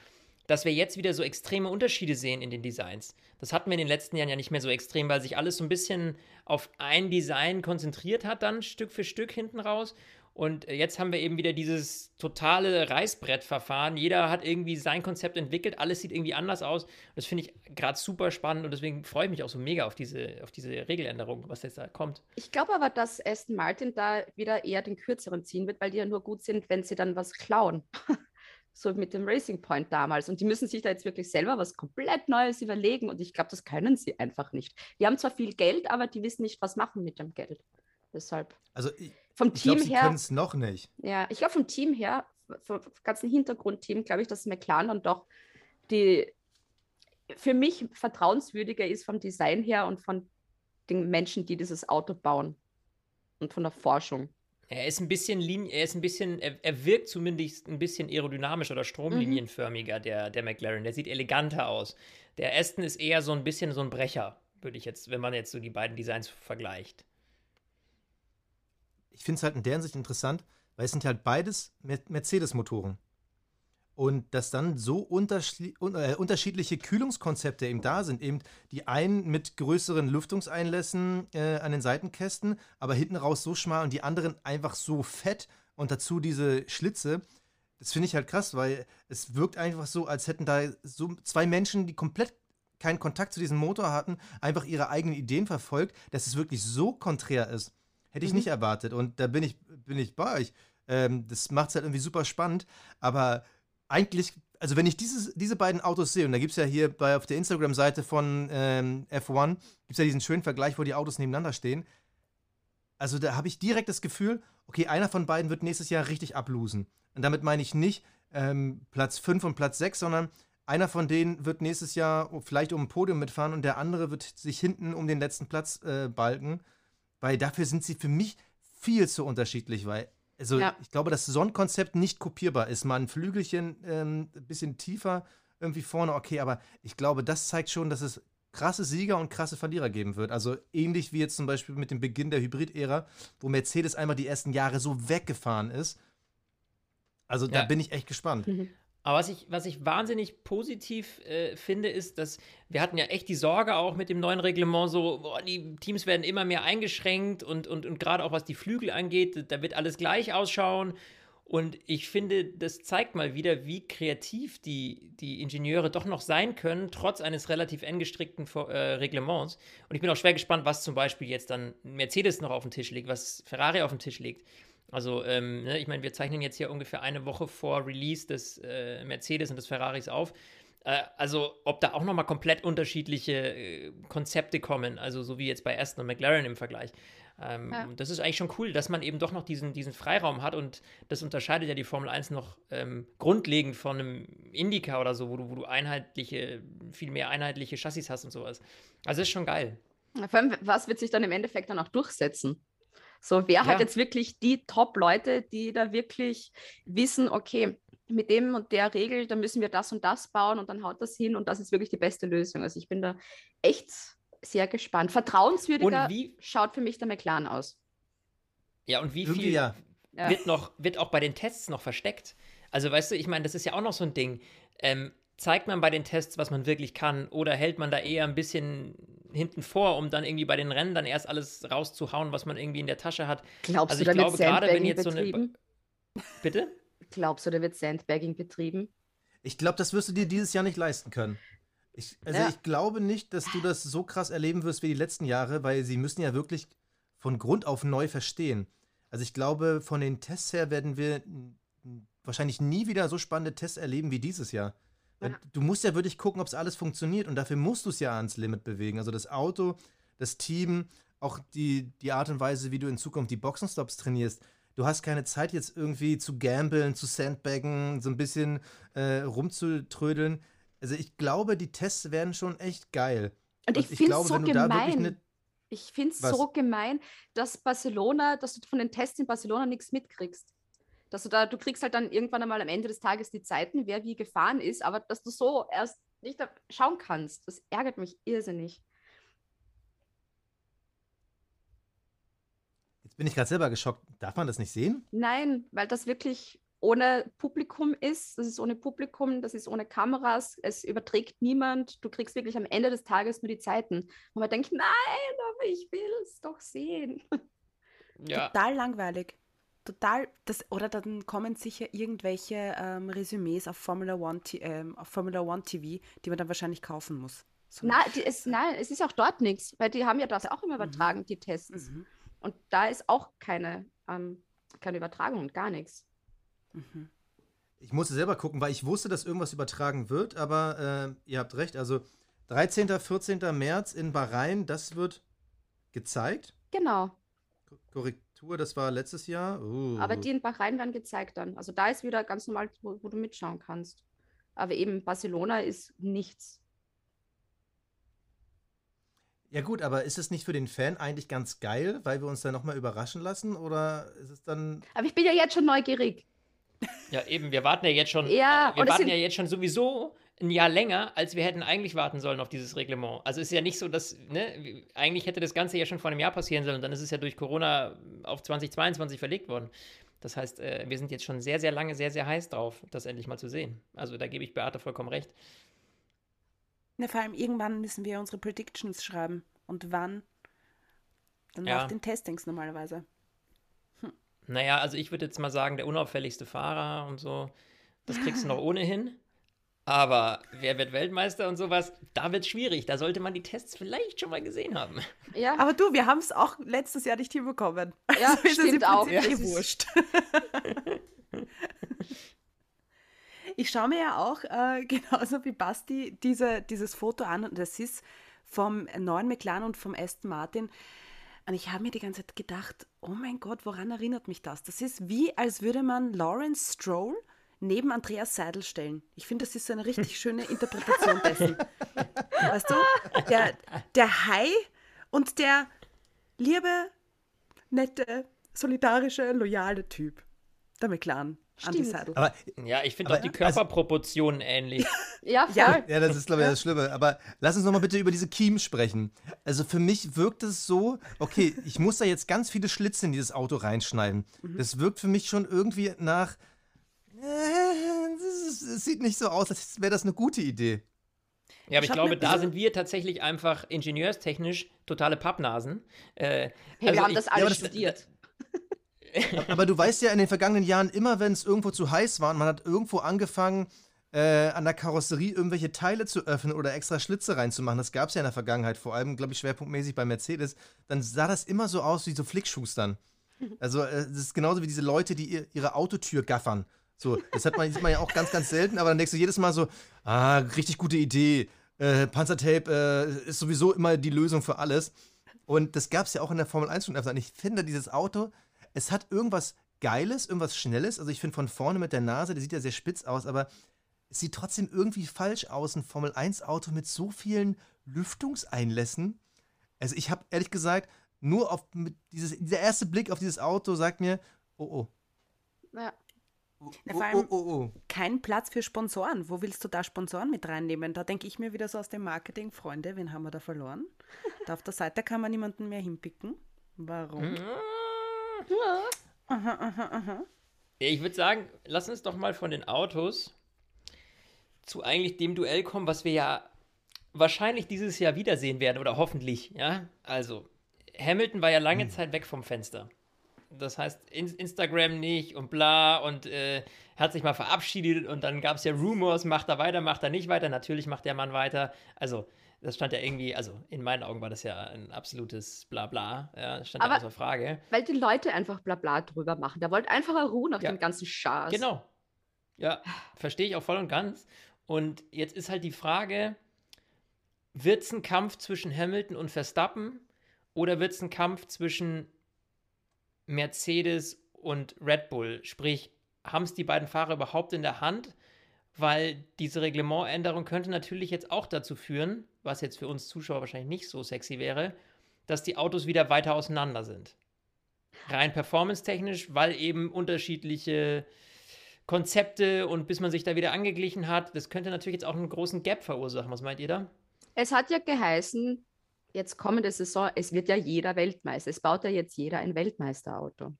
dass wir jetzt wieder so extreme Unterschiede sehen in den Designs. Das hatten wir in den letzten Jahren ja nicht mehr so extrem, weil sich alles so ein bisschen auf ein Design konzentriert hat, dann Stück für Stück hinten raus. Und äh, jetzt haben wir eben wieder dieses totale Reißbrettverfahren. Jeder hat irgendwie sein Konzept entwickelt, alles sieht irgendwie anders aus. Das finde ich gerade super spannend und deswegen freue ich mich auch so mega auf diese, auf diese Regeländerung, was jetzt da kommt. Ich glaube aber, dass Aston Martin da wieder eher den kürzeren ziehen wird, weil die ja nur gut sind, wenn sie dann was klauen. so mit dem Racing Point damals. Und die müssen sich da jetzt wirklich selber was komplett Neues überlegen. Und ich glaube, das können sie einfach nicht. Die haben zwar viel Geld, aber die wissen nicht, was machen mit dem Geld. Deshalb. Also ich, vom ich Team glaub, sie her. können es noch nicht. Ja, ich glaube, vom Team her, vom ganzen Hintergrundteam, glaube ich, dass McLaren dann doch die für mich vertrauenswürdiger ist vom Design her und von den Menschen, die dieses Auto bauen und von der Forschung. Er ist ein bisschen Linie, er ist ein bisschen, er, er, wirkt zumindest ein bisschen aerodynamisch oder stromlinienförmiger, mhm. der, der McLaren. Der sieht eleganter aus. Der Aston ist eher so ein bisschen so ein Brecher, würde ich jetzt, wenn man jetzt so die beiden Designs vergleicht. Ich finde es halt in der Hinsicht interessant, weil es sind halt beides Mercedes-Motoren. Und dass dann so äh, unterschiedliche Kühlungskonzepte eben da sind. Eben die einen mit größeren Lüftungseinlässen äh, an den Seitenkästen, aber hinten raus so schmal und die anderen einfach so fett und dazu diese Schlitze. Das finde ich halt krass, weil es wirkt einfach so, als hätten da so zwei Menschen, die komplett keinen Kontakt zu diesem Motor hatten, einfach ihre eigenen Ideen verfolgt, dass es wirklich so konträr ist. Hätte ich mhm. nicht erwartet. Und da bin ich, bin ich bei euch. Ähm, das macht es halt irgendwie super spannend. Aber eigentlich, also wenn ich dieses, diese beiden Autos sehe, und da gibt es ja hier bei, auf der Instagram-Seite von ähm, F1, gibt es ja diesen schönen Vergleich, wo die Autos nebeneinander stehen. Also da habe ich direkt das Gefühl, okay, einer von beiden wird nächstes Jahr richtig ablosen. Und damit meine ich nicht ähm, Platz 5 und Platz 6, sondern einer von denen wird nächstes Jahr vielleicht um ein Podium mitfahren und der andere wird sich hinten um den letzten Platz äh, balken. Weil dafür sind sie für mich viel zu unterschiedlich, weil also ja. ich glaube, dass so ein Konzept nicht kopierbar ist. Mal ein Flügelchen ähm, ein bisschen tiefer irgendwie vorne, okay, aber ich glaube, das zeigt schon, dass es krasse Sieger und krasse Verlierer geben wird. Also ähnlich wie jetzt zum Beispiel mit dem Beginn der Hybrid-Ära, wo Mercedes einfach die ersten Jahre so weggefahren ist. Also da bin ich echt gespannt. Mhm. Aber was ich, was ich wahnsinnig positiv äh, finde, ist, dass wir hatten ja echt die Sorge auch mit dem neuen Reglement, so, boah, die Teams werden immer mehr eingeschränkt und, und, und gerade auch was die Flügel angeht, da wird alles gleich ausschauen. Und ich finde, das zeigt mal wieder, wie kreativ die, die Ingenieure doch noch sein können, trotz eines relativ eng gestrickten äh, Reglements. Und ich bin auch schwer gespannt, was zum Beispiel jetzt dann Mercedes noch auf dem Tisch liegt, was Ferrari auf dem Tisch liegt. Also, ähm, ne, ich meine, wir zeichnen jetzt hier ungefähr eine Woche vor Release des äh, Mercedes und des Ferraris auf. Äh, also, ob da auch nochmal komplett unterschiedliche äh, Konzepte kommen, also so wie jetzt bei Aston und McLaren im Vergleich. Ähm, ja. Das ist eigentlich schon cool, dass man eben doch noch diesen, diesen Freiraum hat und das unterscheidet ja die Formel 1 noch ähm, grundlegend von einem Indica oder so, wo du, wo du einheitliche, viel mehr einheitliche Chassis hast und sowas. Also, das ist schon geil. Vor allem, was wird sich dann im Endeffekt dann auch durchsetzen? So, wer ja. hat jetzt wirklich die Top-Leute, die da wirklich wissen, okay, mit dem und der Regel, da müssen wir das und das bauen und dann haut das hin und das ist wirklich die beste Lösung. Also ich bin da echt sehr gespannt. Vertrauenswürdiger wie, schaut für mich der McLaren aus. Ja, und wie viel ja. wird noch, wird auch bei den Tests noch versteckt? Also weißt du, ich meine, das ist ja auch noch so ein Ding. Ähm, zeigt man bei den Tests, was man wirklich kann, oder hält man da eher ein bisschen hinten vor, um dann irgendwie bei den Rennen dann erst alles rauszuhauen, was man irgendwie in der Tasche hat. Glaubst also du, ich da glaube, gerade wenn jetzt betrieben? so eine. Bitte? Glaubst du, da wird Sandbagging betrieben? Ich glaube, das wirst du dir dieses Jahr nicht leisten können. Ich, also ja. ich glaube nicht, dass du das so krass erleben wirst wie die letzten Jahre, weil sie müssen ja wirklich von Grund auf neu verstehen. Also ich glaube, von den Tests her werden wir wahrscheinlich nie wieder so spannende Tests erleben wie dieses Jahr. Ja. Du musst ja wirklich gucken, ob es alles funktioniert und dafür musst du es ja ans Limit bewegen. Also das Auto, das Team, auch die, die Art und Weise, wie du in Zukunft die Boxenstops trainierst. Du hast keine Zeit jetzt irgendwie zu gambeln, zu sandbaggen, so ein bisschen äh, rumzutrödeln. Also ich glaube, die Tests werden schon echt geil. Und ich, ich finde es so gemein. Ich finde es so gemein, dass Barcelona, dass du von den Tests in Barcelona nichts mitkriegst dass du da, du kriegst halt dann irgendwann einmal am Ende des Tages die Zeiten, wer wie gefahren ist, aber dass du so erst nicht schauen kannst, das ärgert mich irrsinnig. Jetzt bin ich gerade selber geschockt. Darf man das nicht sehen? Nein, weil das wirklich ohne Publikum ist. Das ist ohne Publikum, das ist ohne Kameras, es überträgt niemand. Du kriegst wirklich am Ende des Tages nur die Zeiten. Und man denkt, nein, aber ich will es doch sehen. Ja. Total langweilig total, das, oder dann kommen sicher irgendwelche ähm, Resümees auf Formula One, ähm, auf Formula One TV, die man dann wahrscheinlich kaufen muss. So. Na, ist, nein, es ist auch dort nichts, weil die haben ja das auch immer mhm. übertragen, mhm. die Tests. Mhm. Und da ist auch keine, ähm, keine Übertragung und gar nichts. Mhm. Ich musste selber gucken, weil ich wusste, dass irgendwas übertragen wird, aber äh, ihr habt recht. Also 13. 14. März in Bahrain, das wird gezeigt. Genau. Korrektur, das war letztes Jahr. Uh. Aber die in Bahrain werden gezeigt dann. Also da ist wieder ganz normal, wo, wo du mitschauen kannst. Aber eben Barcelona ist nichts. Ja gut, aber ist es nicht für den Fan eigentlich ganz geil, weil wir uns da nochmal überraschen lassen? Oder ist es dann... Aber ich bin ja jetzt schon neugierig. Ja, eben, wir warten ja jetzt schon, Ja, wir warten ja jetzt schon sowieso ein Jahr länger, als wir hätten eigentlich warten sollen auf dieses Reglement. Also ist ja nicht so, dass, ne, eigentlich hätte das Ganze ja schon vor einem Jahr passieren sollen und dann ist es ja durch Corona auf 2022 verlegt worden. Das heißt, äh, wir sind jetzt schon sehr, sehr lange, sehr, sehr heiß drauf, das endlich mal zu sehen. Also da gebe ich Beate vollkommen recht. Ne, vor allem irgendwann müssen wir unsere Predictions schreiben. Und wann? Dann Ja. nach den Testings normalerweise. Naja, also ich würde jetzt mal sagen, der unauffälligste Fahrer und so, das kriegst du noch ohnehin. Aber wer wird Weltmeister und sowas, da wird schwierig. Da sollte man die Tests vielleicht schon mal gesehen haben. Ja, Aber du, wir haben es auch letztes Jahr nicht hinbekommen. Ja, ist es im stimmt auch. Ja. eh wurscht. Ich schaue mir ja auch äh, genauso wie Basti diese, dieses Foto an und das ist vom neuen McLaren und vom Aston Martin. Und ich habe mir die ganze Zeit gedacht, oh mein Gott, woran erinnert mich das? Das ist wie, als würde man Lawrence Stroll neben Andreas Seidel stellen. Ich finde, das ist so eine richtig schöne Interpretation dessen. Weißt du, der, der Hai und der liebe, nette, solidarische, loyale Typ. Stimmt. Seidel. Aber Ja, ich finde auch die Körperproportionen ähnlich. ja, voll. Ja. Ja, das ist, glaube ich, das Schlimme. Aber lass uns noch mal bitte über diese Kiems sprechen. Also für mich wirkt es so, okay, ich muss da jetzt ganz viele Schlitze in dieses Auto reinschneiden. Das wirkt für mich schon irgendwie nach. Äh, es sieht nicht so aus, als wäre das eine gute Idee. Ja, aber Ich ich glaube, da sind wir tatsächlich einfach ingenieurstechnisch totale Pappnasen. Äh, Hey, also wir haben ich- das alle aber das- studiert. Aber du weißt ja in den vergangenen Jahren, immer wenn es irgendwo zu heiß war und man hat irgendwo angefangen, äh, an der Karosserie irgendwelche Teile zu öffnen oder extra Schlitze reinzumachen, das gab es ja in der Vergangenheit, vor allem, glaube ich, schwerpunktmäßig bei Mercedes, dann sah das immer so aus wie so Flickschustern. Also, äh, das ist genauso wie diese Leute, die ihr, ihre Autotür gaffern. So, das hat man, sieht man ja auch ganz, ganz selten, aber dann denkst du jedes Mal so, ah, richtig gute Idee. Äh, Panzertape äh, ist sowieso immer die Lösung für alles. Und das gab es ja auch in der Formel 1 schon. Und ich finde, dieses Auto, es hat irgendwas Geiles, irgendwas Schnelles. Also ich finde von vorne mit der Nase, der sieht ja sehr spitz aus, aber es sieht trotzdem irgendwie falsch aus, ein Formel 1 Auto mit so vielen Lüftungseinlässen. Also ich habe ehrlich gesagt, nur auf dieses, dieser erste Blick auf dieses Auto sagt mir, oh oh. Ja. Oh, Ja, oh, vor oh, allem- oh, oh. Kein Platz für Sponsoren. Wo willst du da Sponsoren mit reinnehmen? Da denke ich mir wieder so aus dem Marketing, Freunde, wen haben wir da verloren? Da auf der Seite kann man niemanden mehr hinpicken. Warum? Aha, aha, aha. Ja, ich würde sagen, lass uns doch mal von den Autos zu eigentlich dem Duell kommen, was wir ja wahrscheinlich dieses Jahr wiedersehen werden oder hoffentlich, ja? Also, Hamilton war ja lange Zeit weg vom Fenster. Das heißt, in Instagram nicht und bla und äh, hat sich mal verabschiedet und dann gab es ja Rumors, macht er weiter, macht er nicht weiter. Natürlich macht der Mann weiter. Also, das stand ja irgendwie, also in meinen Augen war das ja ein absolutes Blabla. Ja, das stand ja Aber- außer Frage. Weil die Leute einfach Blabla drüber machen. Der wollte einfach ruhen auf Ja. dem ganzen Schaß. Genau. Ja, verstehe ich auch voll und ganz. Und jetzt ist halt die Frage, wird es ein Kampf zwischen Hamilton und Verstappen oder wird es ein Kampf zwischen Mercedes und Red Bull? Sprich, haben es die beiden Fahrer überhaupt in der Hand? Weil diese Reglementänderung könnte natürlich jetzt auch dazu führen, was jetzt für uns Zuschauer wahrscheinlich nicht so sexy wäre, dass die Autos wieder weiter auseinander sind. Rein performance-technisch, weil eben unterschiedliche Konzepte und bis man sich da wieder angeglichen hat, das könnte natürlich jetzt auch einen großen Gap verursachen. Was meint ihr da? Es hat ja geheißen, jetzt kommende Saison, es wird ja jeder Weltmeister. Es baut ja jetzt jeder ein Weltmeisterauto.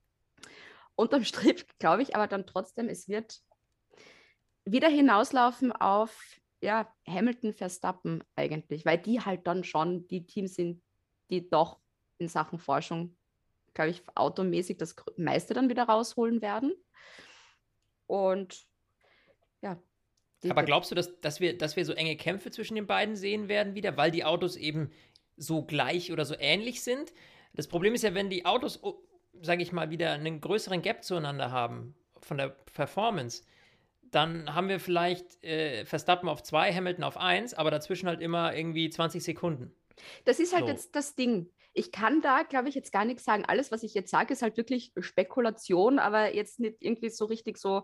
Unterm Strich glaube ich aber dann trotzdem, es wird wieder hinauslaufen auf ja, Hamilton, Verstappen eigentlich, weil die halt dann schon die Teams sind, die doch in Sachen Forschung, glaube ich, automäßig das meiste dann wieder rausholen werden. Und ja. die- Aber glaubst du, dass, dass, wir, dass wir so enge Kämpfe zwischen den beiden sehen werden wieder, weil die Autos eben so gleich oder so ähnlich sind? Das Problem ist ja, wenn die Autos, oh, sage ich mal, wieder einen größeren Gap zueinander haben von der Performance, dann haben wir vielleicht äh, Verstappen auf 2, Hamilton auf 1, aber dazwischen halt immer irgendwie 20 Sekunden. Das ist halt So. jetzt das Ding. Ich kann da, glaube ich, jetzt gar nichts sagen. Alles, was ich jetzt sage, ist halt wirklich Spekulation, aber jetzt nicht irgendwie so richtig so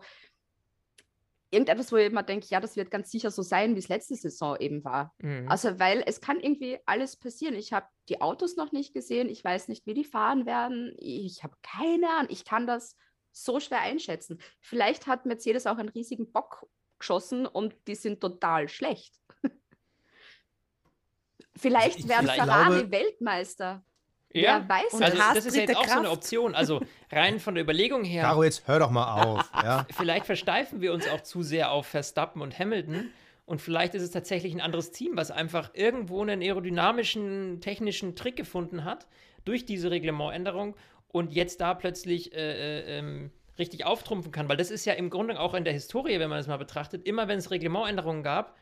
irgendetwas, wo ich immer denke, ja, das wird ganz sicher so sein, wie es letzte Saison eben war. Mhm. Also, weil es kann irgendwie alles passieren. Ich habe die Autos noch nicht gesehen, ich weiß nicht, wie die fahren werden. Ich habe keine Ahnung. Ich kann das so schwer einschätzen. Vielleicht hat Mercedes auch einen riesigen Bock geschossen und die sind total schlecht. Vielleicht ich- werden Ferrari glaube- Weltmeister. Ja. Wer weiß Und Also das ist ja jetzt auch so eine Kraft. Option. Also rein von der Überlegung her, Caro, jetzt hör doch mal auf. Ja? vielleicht versteifen wir uns auch zu sehr auf Verstappen und Hamilton. Und vielleicht ist es tatsächlich ein anderes Team, was einfach irgendwo einen aerodynamischen, technischen Trick gefunden hat durch diese Reglementänderung und jetzt da plötzlich äh, äh, ähm, richtig auftrumpfen kann. Weil das ist ja im Grunde auch in der Historie, wenn man das mal betrachtet, immer wenn es Reglementänderungen gab,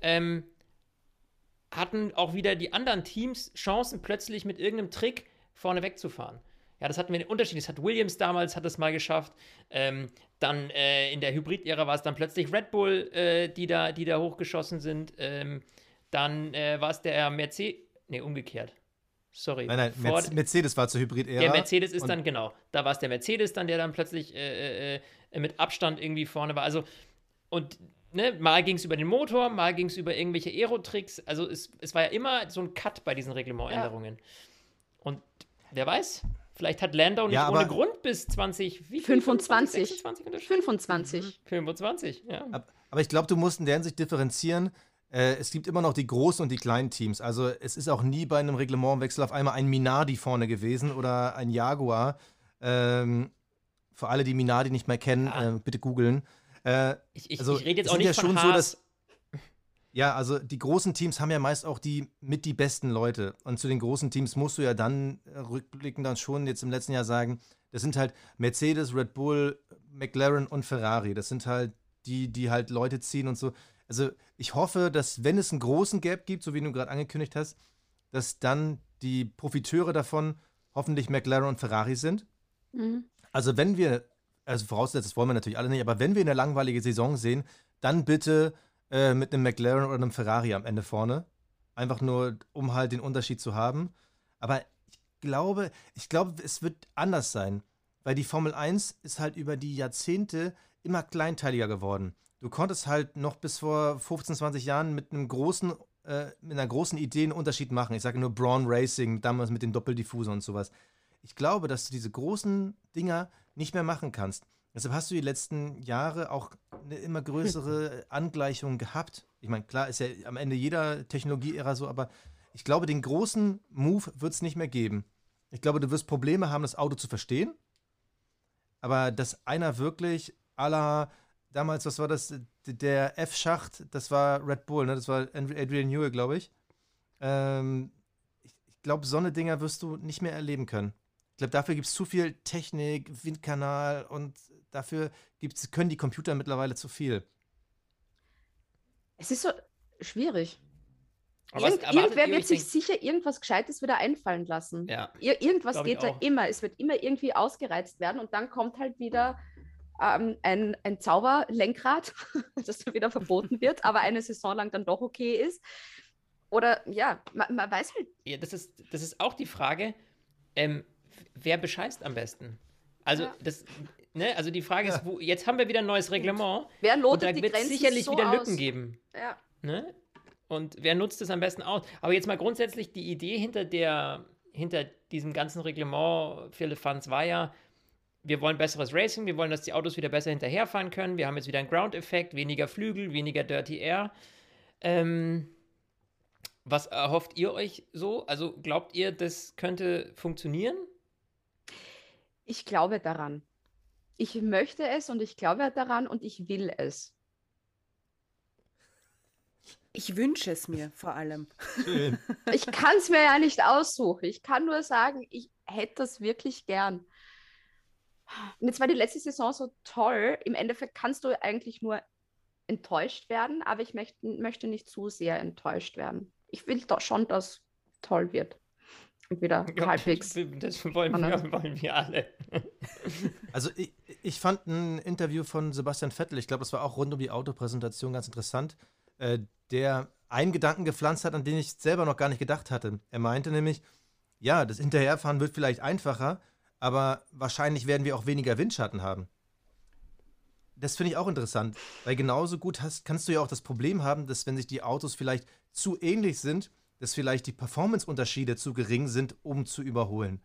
ähm, hatten auch wieder die anderen Teams Chancen, plötzlich mit irgendeinem Trick vorne wegzufahren. Ja, das hatten wir den Unterschied. Das hat Williams damals, hat es mal geschafft. Ähm, dann äh, in der Hybrid-Ära war es dann plötzlich Red Bull, äh, die, da, die da hochgeschossen sind. Ähm, dann äh, war es der Mercedes, nee, umgekehrt. Sorry. Nein, nein, Merz Mercedes war zur Hybrid-Ära. der Mercedes ist dann, genau, da war es der Mercedes dann, der dann plötzlich äh, äh, äh, mit Abstand irgendwie vorne war. Also, und ne, mal ging es über den Motor, mal ging es über irgendwelche Aero-Tricks. Also, es, es war ja immer so ein Cut bei diesen Reglementänderungen. Und wer weiß, vielleicht hat Landau nicht Ja, ohne Grund bis 20, wie viel? 25. 26 unterschrieben? 25. 25, ja. Ab- Aber ich glaube, du musst in der Hinsicht differenzieren. Äh, es gibt immer noch die großen und die kleinen Teams. Also es ist auch nie bei einem Reglementwechsel auf einmal ein Minardi vorne gewesen oder ein Jaguar. Ähm, für alle, die Minardi nicht mehr kennen, Ah. äh, bitte googeln. Äh, Ich, ich, Also, ich rede jetzt auch nicht ja von schon Haas. so, dass- ja, also die großen Teams haben ja meist auch die mit die besten Leute. Und zu den großen Teams musst du ja dann rückblickend dann schon jetzt im letzten Jahr sagen, das sind halt Mercedes, Red Bull, McLaren und Ferrari. Das sind halt die, die halt Leute ziehen und so. Also ich hoffe, dass wenn es einen großen Gap gibt, so wie du gerade angekündigt hast, dass dann die Profiteure davon hoffentlich McLaren und Ferrari sind. Mhm. Also wenn wir, also vorausgesetzt, das wollen wir natürlich alle nicht, aber wenn wir eine langweilige Saison sehen, dann bitte äh, mit einem McLaren oder einem Ferrari am Ende vorne. Einfach nur, um halt den Unterschied zu haben. Aber ich glaube, ich glaube, es wird anders sein. Weil die Formel 1 ist halt über die Jahrzehnte immer kleinteiliger geworden. Du konntest halt noch bis vor 15, 20 Jahren mit einem großen, äh, mit einer großen Idee einen Unterschied machen. Ich sage nur Braun Racing, damals mit den Doppeldiffuser und sowas. Ich glaube, dass du diese großen Dinger nicht mehr machen kannst. Deshalb hast du die letzten Jahre auch eine immer größere Angleichung gehabt. Ich meine, klar ist ja am Ende jeder Technologie-Ära so, aber ich glaube, den großen Move wird es nicht mehr geben. Ich glaube, du wirst Probleme haben, das Auto zu verstehen. Aber dass einer wirklich la damals, was war das? Der F-Schacht, das war Red Bull, ne? Das war Adrian Newell, glaube ich. Ähm, ich ich glaube, so eine Dinger wirst du nicht mehr erleben können. Ich glaube, dafür gibt es zu viel Technik, Windkanal und dafür gibt's, können die Computer mittlerweile zu viel. Es ist so schwierig. Aber was Irgend, erwartet irgendwer wird sich sicher irgendwas Gescheites wieder einfallen lassen. Ja. Ir irgendwas geht da auch. immer. Es wird immer irgendwie ausgereizt werden und dann kommt halt wieder ähm, ein, ein Zauberlenkrad, das dann wieder verboten wird, aber eine Saison lang dann doch okay ist. Oder ja, man, man weiß halt, Ja, das ist, das ist auch die Frage, ähm, wer bescheißt am besten? Also, Ja. das, ne, also die Frage ist, wo, jetzt haben wir wieder ein neues Reglement wer und lotet da die wird es Grenzen sicherlich so wieder aus? Lücken geben. Ja. Ne? Und wer nutzt es am besten aus? Aber jetzt mal grundsätzlich die Idee hinter der, hinter diesem ganzen Reglement für Le Fans war ja, wir wollen besseres Racing, wir wollen, dass die Autos wieder besser hinterherfahren können. Wir haben jetzt wieder einen Ground-Effekt, weniger Flügel, weniger Dirty Air. Ähm, was erhofft ihr euch so? Also glaubt ihr, das könnte funktionieren? Ich glaube daran. Ich möchte es und ich glaube daran und ich will es. Ich wünsche es mir vor allem. Schön. Ich kann es mir ja nicht aussuchen. Ich kann nur sagen, ich hätte das wirklich gern. Und jetzt war die letzte Saison so toll. Im Endeffekt kannst du eigentlich nur enttäuscht werden, aber ich möchte, möchte nicht zu sehr enttäuscht werden. Ich will doch schon, dass es toll wird. Wieder Ja, halbwegs. Das wollen wir, wollen wir alle. Also ich, ich fand ein Interview von Sebastian Vettel, ich glaube, das war auch rund um die Autopräsentation ganz interessant, äh, der einen Gedanken gepflanzt hat, an den ich selber noch gar nicht gedacht hatte. Er meinte nämlich, ja, das Hinterherfahren wird vielleicht einfacher, aber wahrscheinlich werden wir auch weniger Windschatten haben. Das finde ich auch interessant, weil genauso gut hast, kannst du ja auch das Problem haben, dass wenn sich die Autos vielleicht zu ähnlich sind, dass vielleicht die Performance-Unterschiede zu gering sind, um zu überholen.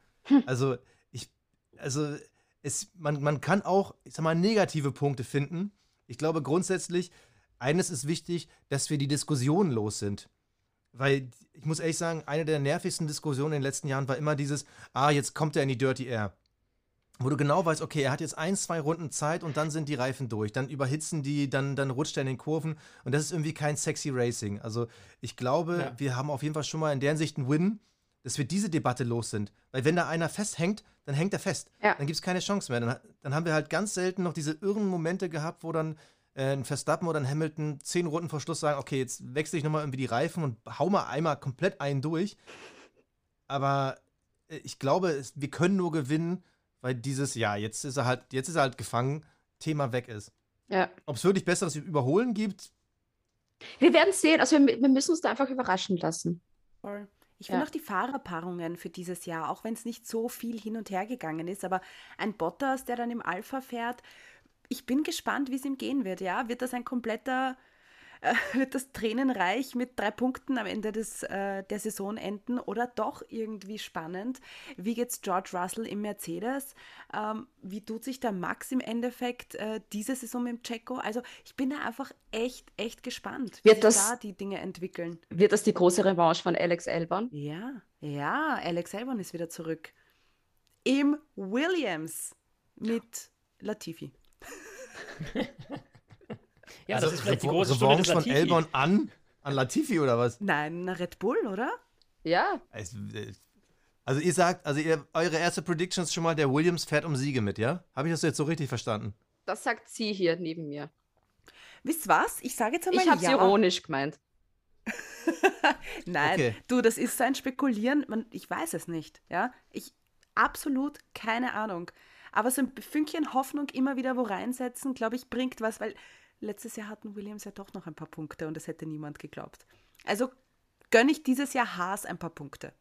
Also ich, also es, man, man kann auch, ich sag mal, negative Punkte finden. Ich glaube grundsätzlich, eines ist wichtig, dass wir die Diskussion los sind. Weil ich muss ehrlich sagen, eine der nervigsten Diskussionen in den letzten Jahren war immer dieses, ah, jetzt kommt er in die Dirty Air. Wo du genau weißt, okay, er hat jetzt ein, zwei Runden Zeit und dann sind die Reifen durch. Dann überhitzen die, dann, dann rutscht er in den Kurven. Und das ist irgendwie kein sexy Racing. Also ich glaube, Ja. wir haben auf jeden Fall schon mal in der Hinsicht einen Win, dass wir diese Debatte los sind. Weil wenn da einer festhängt, dann hängt er fest. Ja. Dann gibt es keine Chance mehr. Dann, dann haben wir halt ganz selten noch diese irren Momente gehabt, wo dann äh, ein Verstappen oder ein Hamilton zehn Runden vor Schluss sagen, okay, jetzt wechsle ich nochmal irgendwie die Reifen und hau mal einmal komplett einen durch. Aber äh, ich glaube, es, wir können nur gewinnen, weil dieses, ja, jetzt ist er halt, jetzt ist er halt gefangen, Thema weg ist. Ja. Ob es wirklich besseres Überholen gibt, Wir werden sehen. Also wir, wir müssen uns da einfach überraschen lassen. Voll. Ich Ja. finde auch die Fahrerpaarungen für dieses Jahr, auch wenn es nicht so viel hin und her gegangen ist, aber ein Bottas, der dann im Alpha fährt, ich bin gespannt, wie es ihm gehen wird, ja. Wird das ein kompletter, äh, wird das tränenreich mit drei Punkten am Ende des, äh, der Saison enden oder doch irgendwie spannend? Wie geht's George Russell im Mercedes? Ähm, wie tut sich der Max im Endeffekt äh, diese Saison mit dem Checo? Also ich bin da einfach echt, echt gespannt, wie Wird sich das- da die Dinge entwickeln. Wird das die große Revanche von Alex Albon? Ja, ja, Alex Albon ist wieder zurück. Im Williams mit Latifi. Ja, also das ist vielleicht die Revo- große Stunde des Revanche von Latifi. Elbon an, an Latifi oder was? Nein, Red Bull, oder? Ja, Es- Also ihr sagt, also ihr, eure erste Prediction ist schon mal, der Williams fährt um Siege mit, ja? Habe ich das jetzt so richtig verstanden? das sagt sie hier neben mir. Wisst was? Ich sage jetzt einmal Ich habe es ja. ironisch gemeint. Nein, Okay. du, das ist so ein Spekulieren. Man, ich weiß es nicht. Ja, ich absolut keine Ahnung. Aber so ein Fünkchen Hoffnung immer wieder wo reinsetzen, glaube ich, bringt was, weil letztes Jahr hatten Williams ja doch noch ein paar Punkte und das hätte niemand geglaubt. Also gönne ich dieses Jahr Haas ein paar Punkte.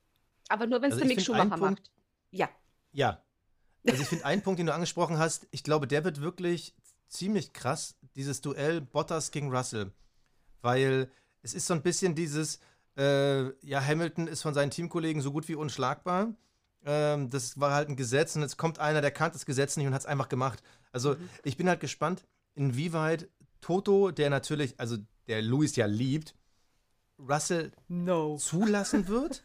Aber nur wenn es Also der ich Mick Schumacher Punkt- macht. Ja, Ja. Also ich finde einen Punkt, den du angesprochen hast, ich glaube, der wird wirklich ziemlich krass, dieses Duell Bottas gegen Russell. Weil es ist so ein bisschen dieses, äh, ja, Hamilton ist von seinen Teamkollegen so gut wie unschlagbar. Ähm, das war halt ein Gesetz und jetzt kommt einer, der kannte das Gesetz nicht und hat es einfach gemacht. Also ich bin halt gespannt, inwieweit Toto, der natürlich, also der Luis ja liebt, Russell no. zulassen wird.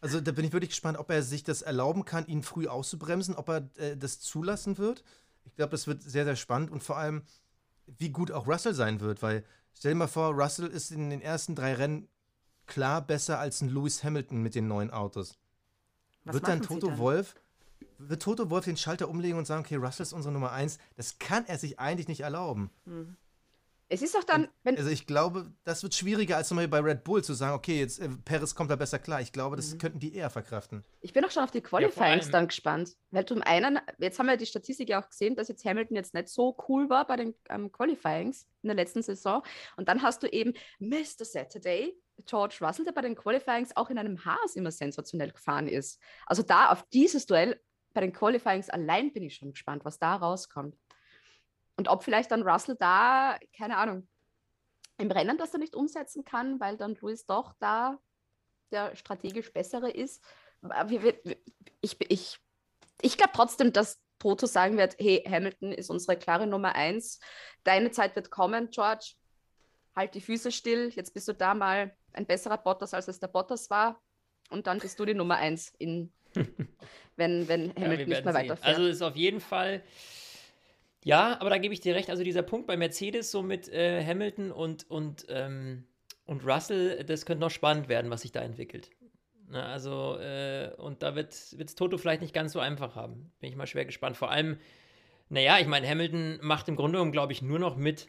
Also da bin ich wirklich gespannt, ob er sich das erlauben kann, ihn früh auszubremsen, ob er äh, das zulassen wird. Ich glaube, das wird sehr, sehr spannend und vor allem, wie gut auch Russell sein wird, weil stell dir mal vor, Russell ist in den ersten drei Rennen klar besser als ein Lewis Hamilton mit den neuen Autos. Was wird dann Toto? Wolf, wird Toto Wolf den Schalter umlegen und sagen, okay, Russell ist unsere Nummer eins? Das kann er sich eigentlich nicht erlauben. Es ist auch dann, wenn, Also ich glaube, das wird schwieriger als zum Beispiel bei Red Bull zu sagen, okay, jetzt äh, Perez kommt da besser klar. Ich glaube, Mhm. das könnten die eher verkraften. ich bin auch schon auf die Qualifyings allem- dann gespannt. Weil zum einen, jetzt haben wir die Statistik ja auch gesehen, dass jetzt Hamilton jetzt nicht so cool war bei den ähm, Qualifyings in der letzten Saison. Und dann hast du eben Mr. Saturday, George Russell, der bei den Qualifyings auch in einem Haas immer sensationell gefahren ist. Also da auf dieses Duell bei den Qualifyings allein bin ich schon gespannt, was da rauskommt. Und ob vielleicht dann Russell da, keine Ahnung, im Rennen das er nicht umsetzen kann, weil dann Luis doch da der strategisch bessere ist. Ich, ich, ich glaube trotzdem, dass Toto sagen wird, hey, Hamilton ist unsere klare Nummer eins. Deine Zeit wird kommen, George. Halt die Füße still. Jetzt bist du da mal ein besserer Bottas, als es der Bottas war. Und dann bist du die Nummer eins, in, wenn, wenn Ja, Hamilton nicht werden mehr weiterfährt. Also ist auf jeden Fall. Ja, aber da gebe ich dir recht. Also dieser Punkt bei Mercedes so mit äh, Hamilton und, und, ähm, und Russell, das könnte noch spannend werden, was sich da entwickelt. Na, also, äh, und da wird es Toto vielleicht nicht ganz so einfach haben. Bin ich mal schwer gespannt. Vor allem, naja, ich meine, Hamilton macht im Grunde genommen, glaube ich, nur noch mit,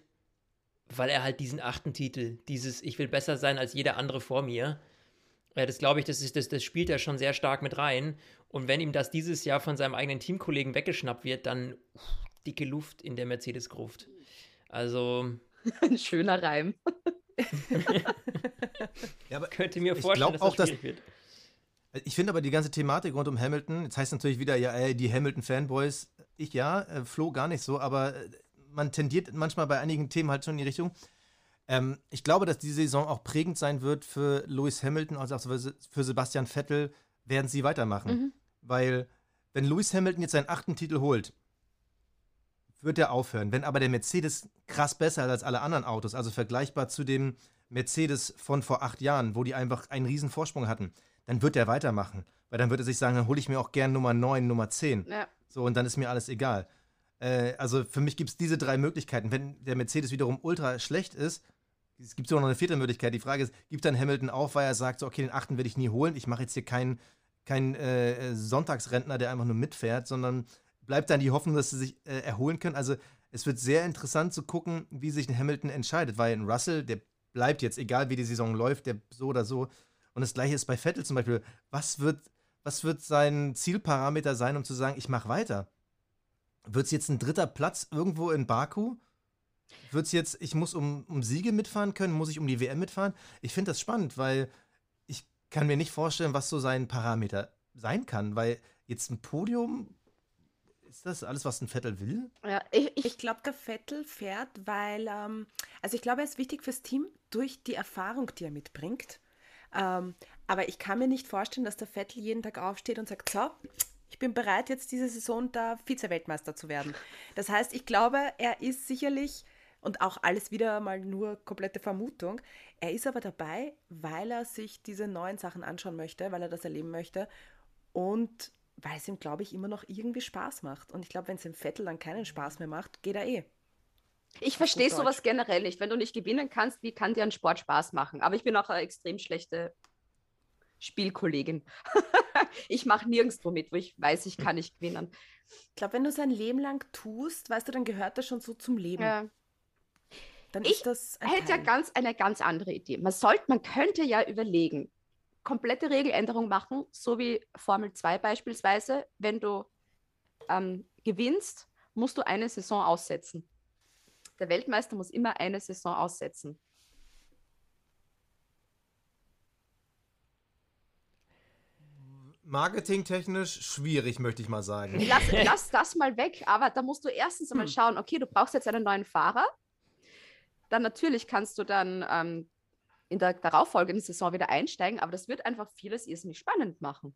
weil er halt diesen achten Titel, dieses Ich will besser sein als jeder andere vor mir, Ja, das glaube ich, das, ist, das, das spielt er schon sehr stark mit rein. Und wenn ihm das dieses Jahr von seinem eigenen Teamkollegen weggeschnappt wird, dann uff, dicke Luft in der Mercedes-Gruft. Also. Ein schöner Reim. Ja, aber könnte mir Ich vorstellen, dass auch, das dass- schwierig wird. Ich finde aber die ganze Thematik rund um Hamilton, jetzt heißt natürlich wieder, ja, ey, die Hamilton-Fanboys, ich ja, äh, Flo gar nicht so, aber äh, man tendiert manchmal bei einigen Themen halt schon in die Richtung. Ähm, ich glaube, dass diese Saison auch prägend sein wird für Lewis Hamilton, also auch für für Sebastian Vettel, werden sie weitermachen. Mhm. Weil, wenn Lewis Hamilton jetzt seinen achten Titel holt, wird er aufhören. Wenn aber der Mercedes krass besser ist als alle anderen Autos, also vergleichbar zu dem Mercedes von vor acht Jahren, wo die einfach einen riesen Vorsprung hatten, dann wird er weitermachen. Weil dann wird er sich sagen, dann hole ich mir auch gern Nummer 9, Nummer 10. Ja. So, und dann ist mir alles egal. Äh, also für mich gibt es diese drei Möglichkeiten. Wenn der Mercedes wiederum ultra schlecht ist, es gibt sogar noch eine vierte Möglichkeit. Die Frage ist, gibt dann Hamilton auf, weil er sagt, so, okay, den achten werde ich nie holen. Ich mache jetzt hier keinen kein, äh, Sonntagsrentner, der einfach nur mitfährt, sondern bleibt dann die Hoffnung, dass sie sich äh, erholen können. Also es wird sehr interessant zu gucken, wie sich ein Hamilton entscheidet, weil ein Russell, der bleibt jetzt, egal wie die Saison läuft, der so oder so. Und das gleiche ist bei Vettel zum Beispiel. Was wird, was wird sein Zielparameter sein, um zu sagen, ich mache weiter? Wird es jetzt ein dritter Platz irgendwo in Baku? Wird es jetzt, ich muss um, um Siege mitfahren können? Muss ich um die WM mitfahren? Ich finde das spannend, weil ich kann mir nicht vorstellen, was so sein Parameter sein kann, weil jetzt ein Podium, ist das alles, was ein Vettel will? Ja, ich, ich, Ich glaube, der Vettel fährt, weil, ähm, also ich glaube, er ist wichtig fürs Team durch die Erfahrung, die er mitbringt. Ähm, aber ich kann mir nicht vorstellen, dass der Vettel jeden Tag aufsteht und sagt, so, ich bin bereit, jetzt diese Saison da Vize-Weltmeister zu werden. Das heißt, ich glaube, er ist sicherlich, und auch alles wieder mal nur komplette Vermutung, er ist aber dabei, weil er sich diese neuen Sachen anschauen möchte, weil er das erleben möchte und weil es ihm, glaube ich, immer noch irgendwie Spaß macht. Und ich glaube, wenn es dem Vettel dann keinen Spaß mehr macht, geht er eh. ich verstehe sowas Deutsch. generell nicht. Wenn du nicht gewinnen kannst, wie kann dir ein Sport Spaß machen? Aber ich bin auch eine extrem schlechte Spielkollegin. ich mache nirgendwo mit, wo ich weiß, ich kann nicht gewinnen. Ich glaube, wenn du es ein Leben lang tust, weißt du, dann gehört das schon so zum Leben. Ja. Dann Ich ist das ein hätte ja ganz eine ganz andere Idee. Man sollte, man könnte ja überlegen, komplette Regeländerung machen, so wie Formel 2 beispielsweise. Wenn du ähm, gewinnst, musst du eine Saison aussetzen. Der Weltmeister muss immer eine Saison aussetzen. Marketingtechnisch schwierig, möchte ich mal sagen. Lass, lass das mal weg, aber da musst du erstens einmal schauen, okay, du brauchst jetzt einen neuen Fahrer. Dann natürlich kannst du dann ähm, in der darauffolgenden Saison wieder einsteigen, aber das wird einfach vieles irrsinnig spannend machen.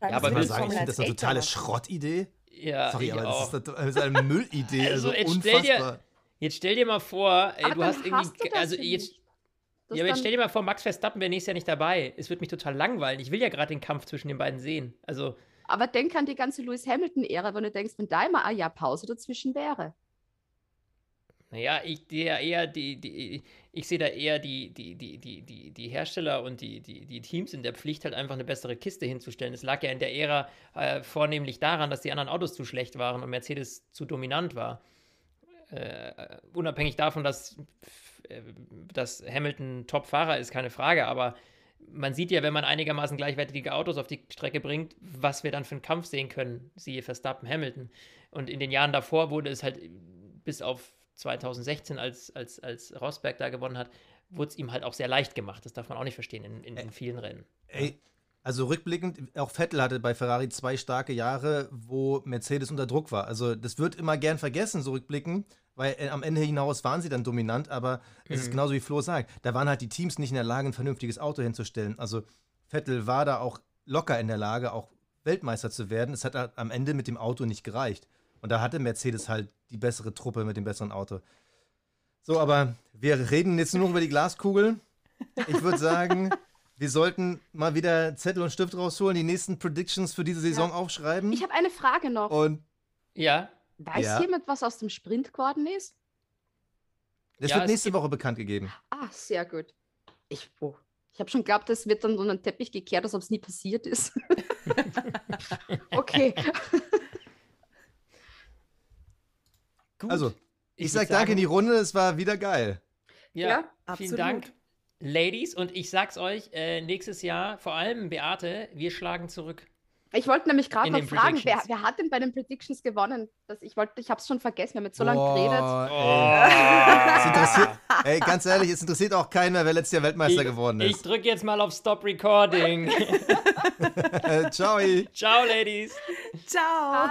Ja, aber Ich sagen, ich finde das eine 1 totale. Schrottidee. Ja, Sorry, ich aber auch. das ist, eine, das ist eine Müllidee, Also, also, jetzt stell dir- unfassbar. Jetzt stell dir mal vor, ey, du hast irgendwie. hast du das also ja jetzt, ja, aber jetzt stell dir mal vor, Max Verstappen wäre nächstes Jahr nicht dabei. Es wird mich total langweilen. Ich will ja gerade den Kampf zwischen den beiden sehen. Also, Aber denk an die ganze Lewis Hamilton-Ära, wenn du denkst, wenn da immer ein Jahr Pause dazwischen wäre. Naja, ich sehe ja eher die, die, ich sehe da eher die, die, die, die, die, die Hersteller und die, die, die Teams in der Pflicht, halt einfach eine bessere Kiste hinzustellen. Es lag ja in der Ära äh, vornehmlich daran, dass die anderen Autos zu schlecht waren und Mercedes zu dominant war. Äh, unabhängig davon, dass, äh, dass Hamilton Top-Fahrer ist, keine Frage, aber man sieht ja, wenn man einigermaßen gleichwertige Autos auf die Strecke bringt, was wir dann für einen Kampf sehen können, siehe Verstappen, Hamilton. Und in den Jahren davor wurde es halt bis auf 2016, als, als, als Rosberg da gewonnen hat, wurde es ihm halt auch sehr leicht gemacht. Das darf man auch nicht verstehen in, in, in vielen Rennen. Ey, also rückblickend, auch Vettel hatte bei Ferrari zwei starke Jahre, wo Mercedes unter Druck war. Also das wird immer gern vergessen, so rückblickend, weil äh, am Ende hinaus waren sie dann dominant, aber es ist Mhm. genauso wie Flo sagt, da waren halt die Teams nicht in der Lage, ein vernünftiges Auto hinzustellen. Also Vettel war da auch locker in der Lage, auch Weltmeister zu werden. Es hat halt am Ende mit dem Auto nicht gereicht. Und da hatte Mercedes halt die bessere Truppe mit dem besseren Auto. So, aber wir reden jetzt nur noch über die Glaskugel. Ich würde sagen, wir sollten mal wieder Zettel und Stift rausholen, die nächsten Predictions für diese Saison aufschreiben. Ich habe eine Frage noch. und Ja, Weiß Ja. jemand, was aus dem Sprint geworden ist? das Ja, wird nächste Woche bekannt gegeben. Ah, sehr gut. Ich, oh. ich habe schon geglaubt, das wird dann unter den Teppich gekehrt, als ob es nie passiert ist. okay. Gut. Also, ich, würd sag danke in sagen- die Runde, es war wieder geil. Ja, Ja, vielen absolut. Dank. Ladies, und ich sag's euch, äh, nächstes Jahr, vor allem Beate, wir schlagen zurück. Ich wollte nämlich gerade noch fragen, wer, Predictions. wer hat denn bei den Predictions gewonnen? Das, ich wollte, ich habe es schon vergessen, wir haben jetzt so lange geredet. Boah, ey. Ey, ganz ehrlich, es interessiert auch keinen mehr, wer letztes Jahr Weltmeister geworden Ich ist. drücke jetzt mal auf Stop Recording. Ciao. Ciao, Ladies. Ciao.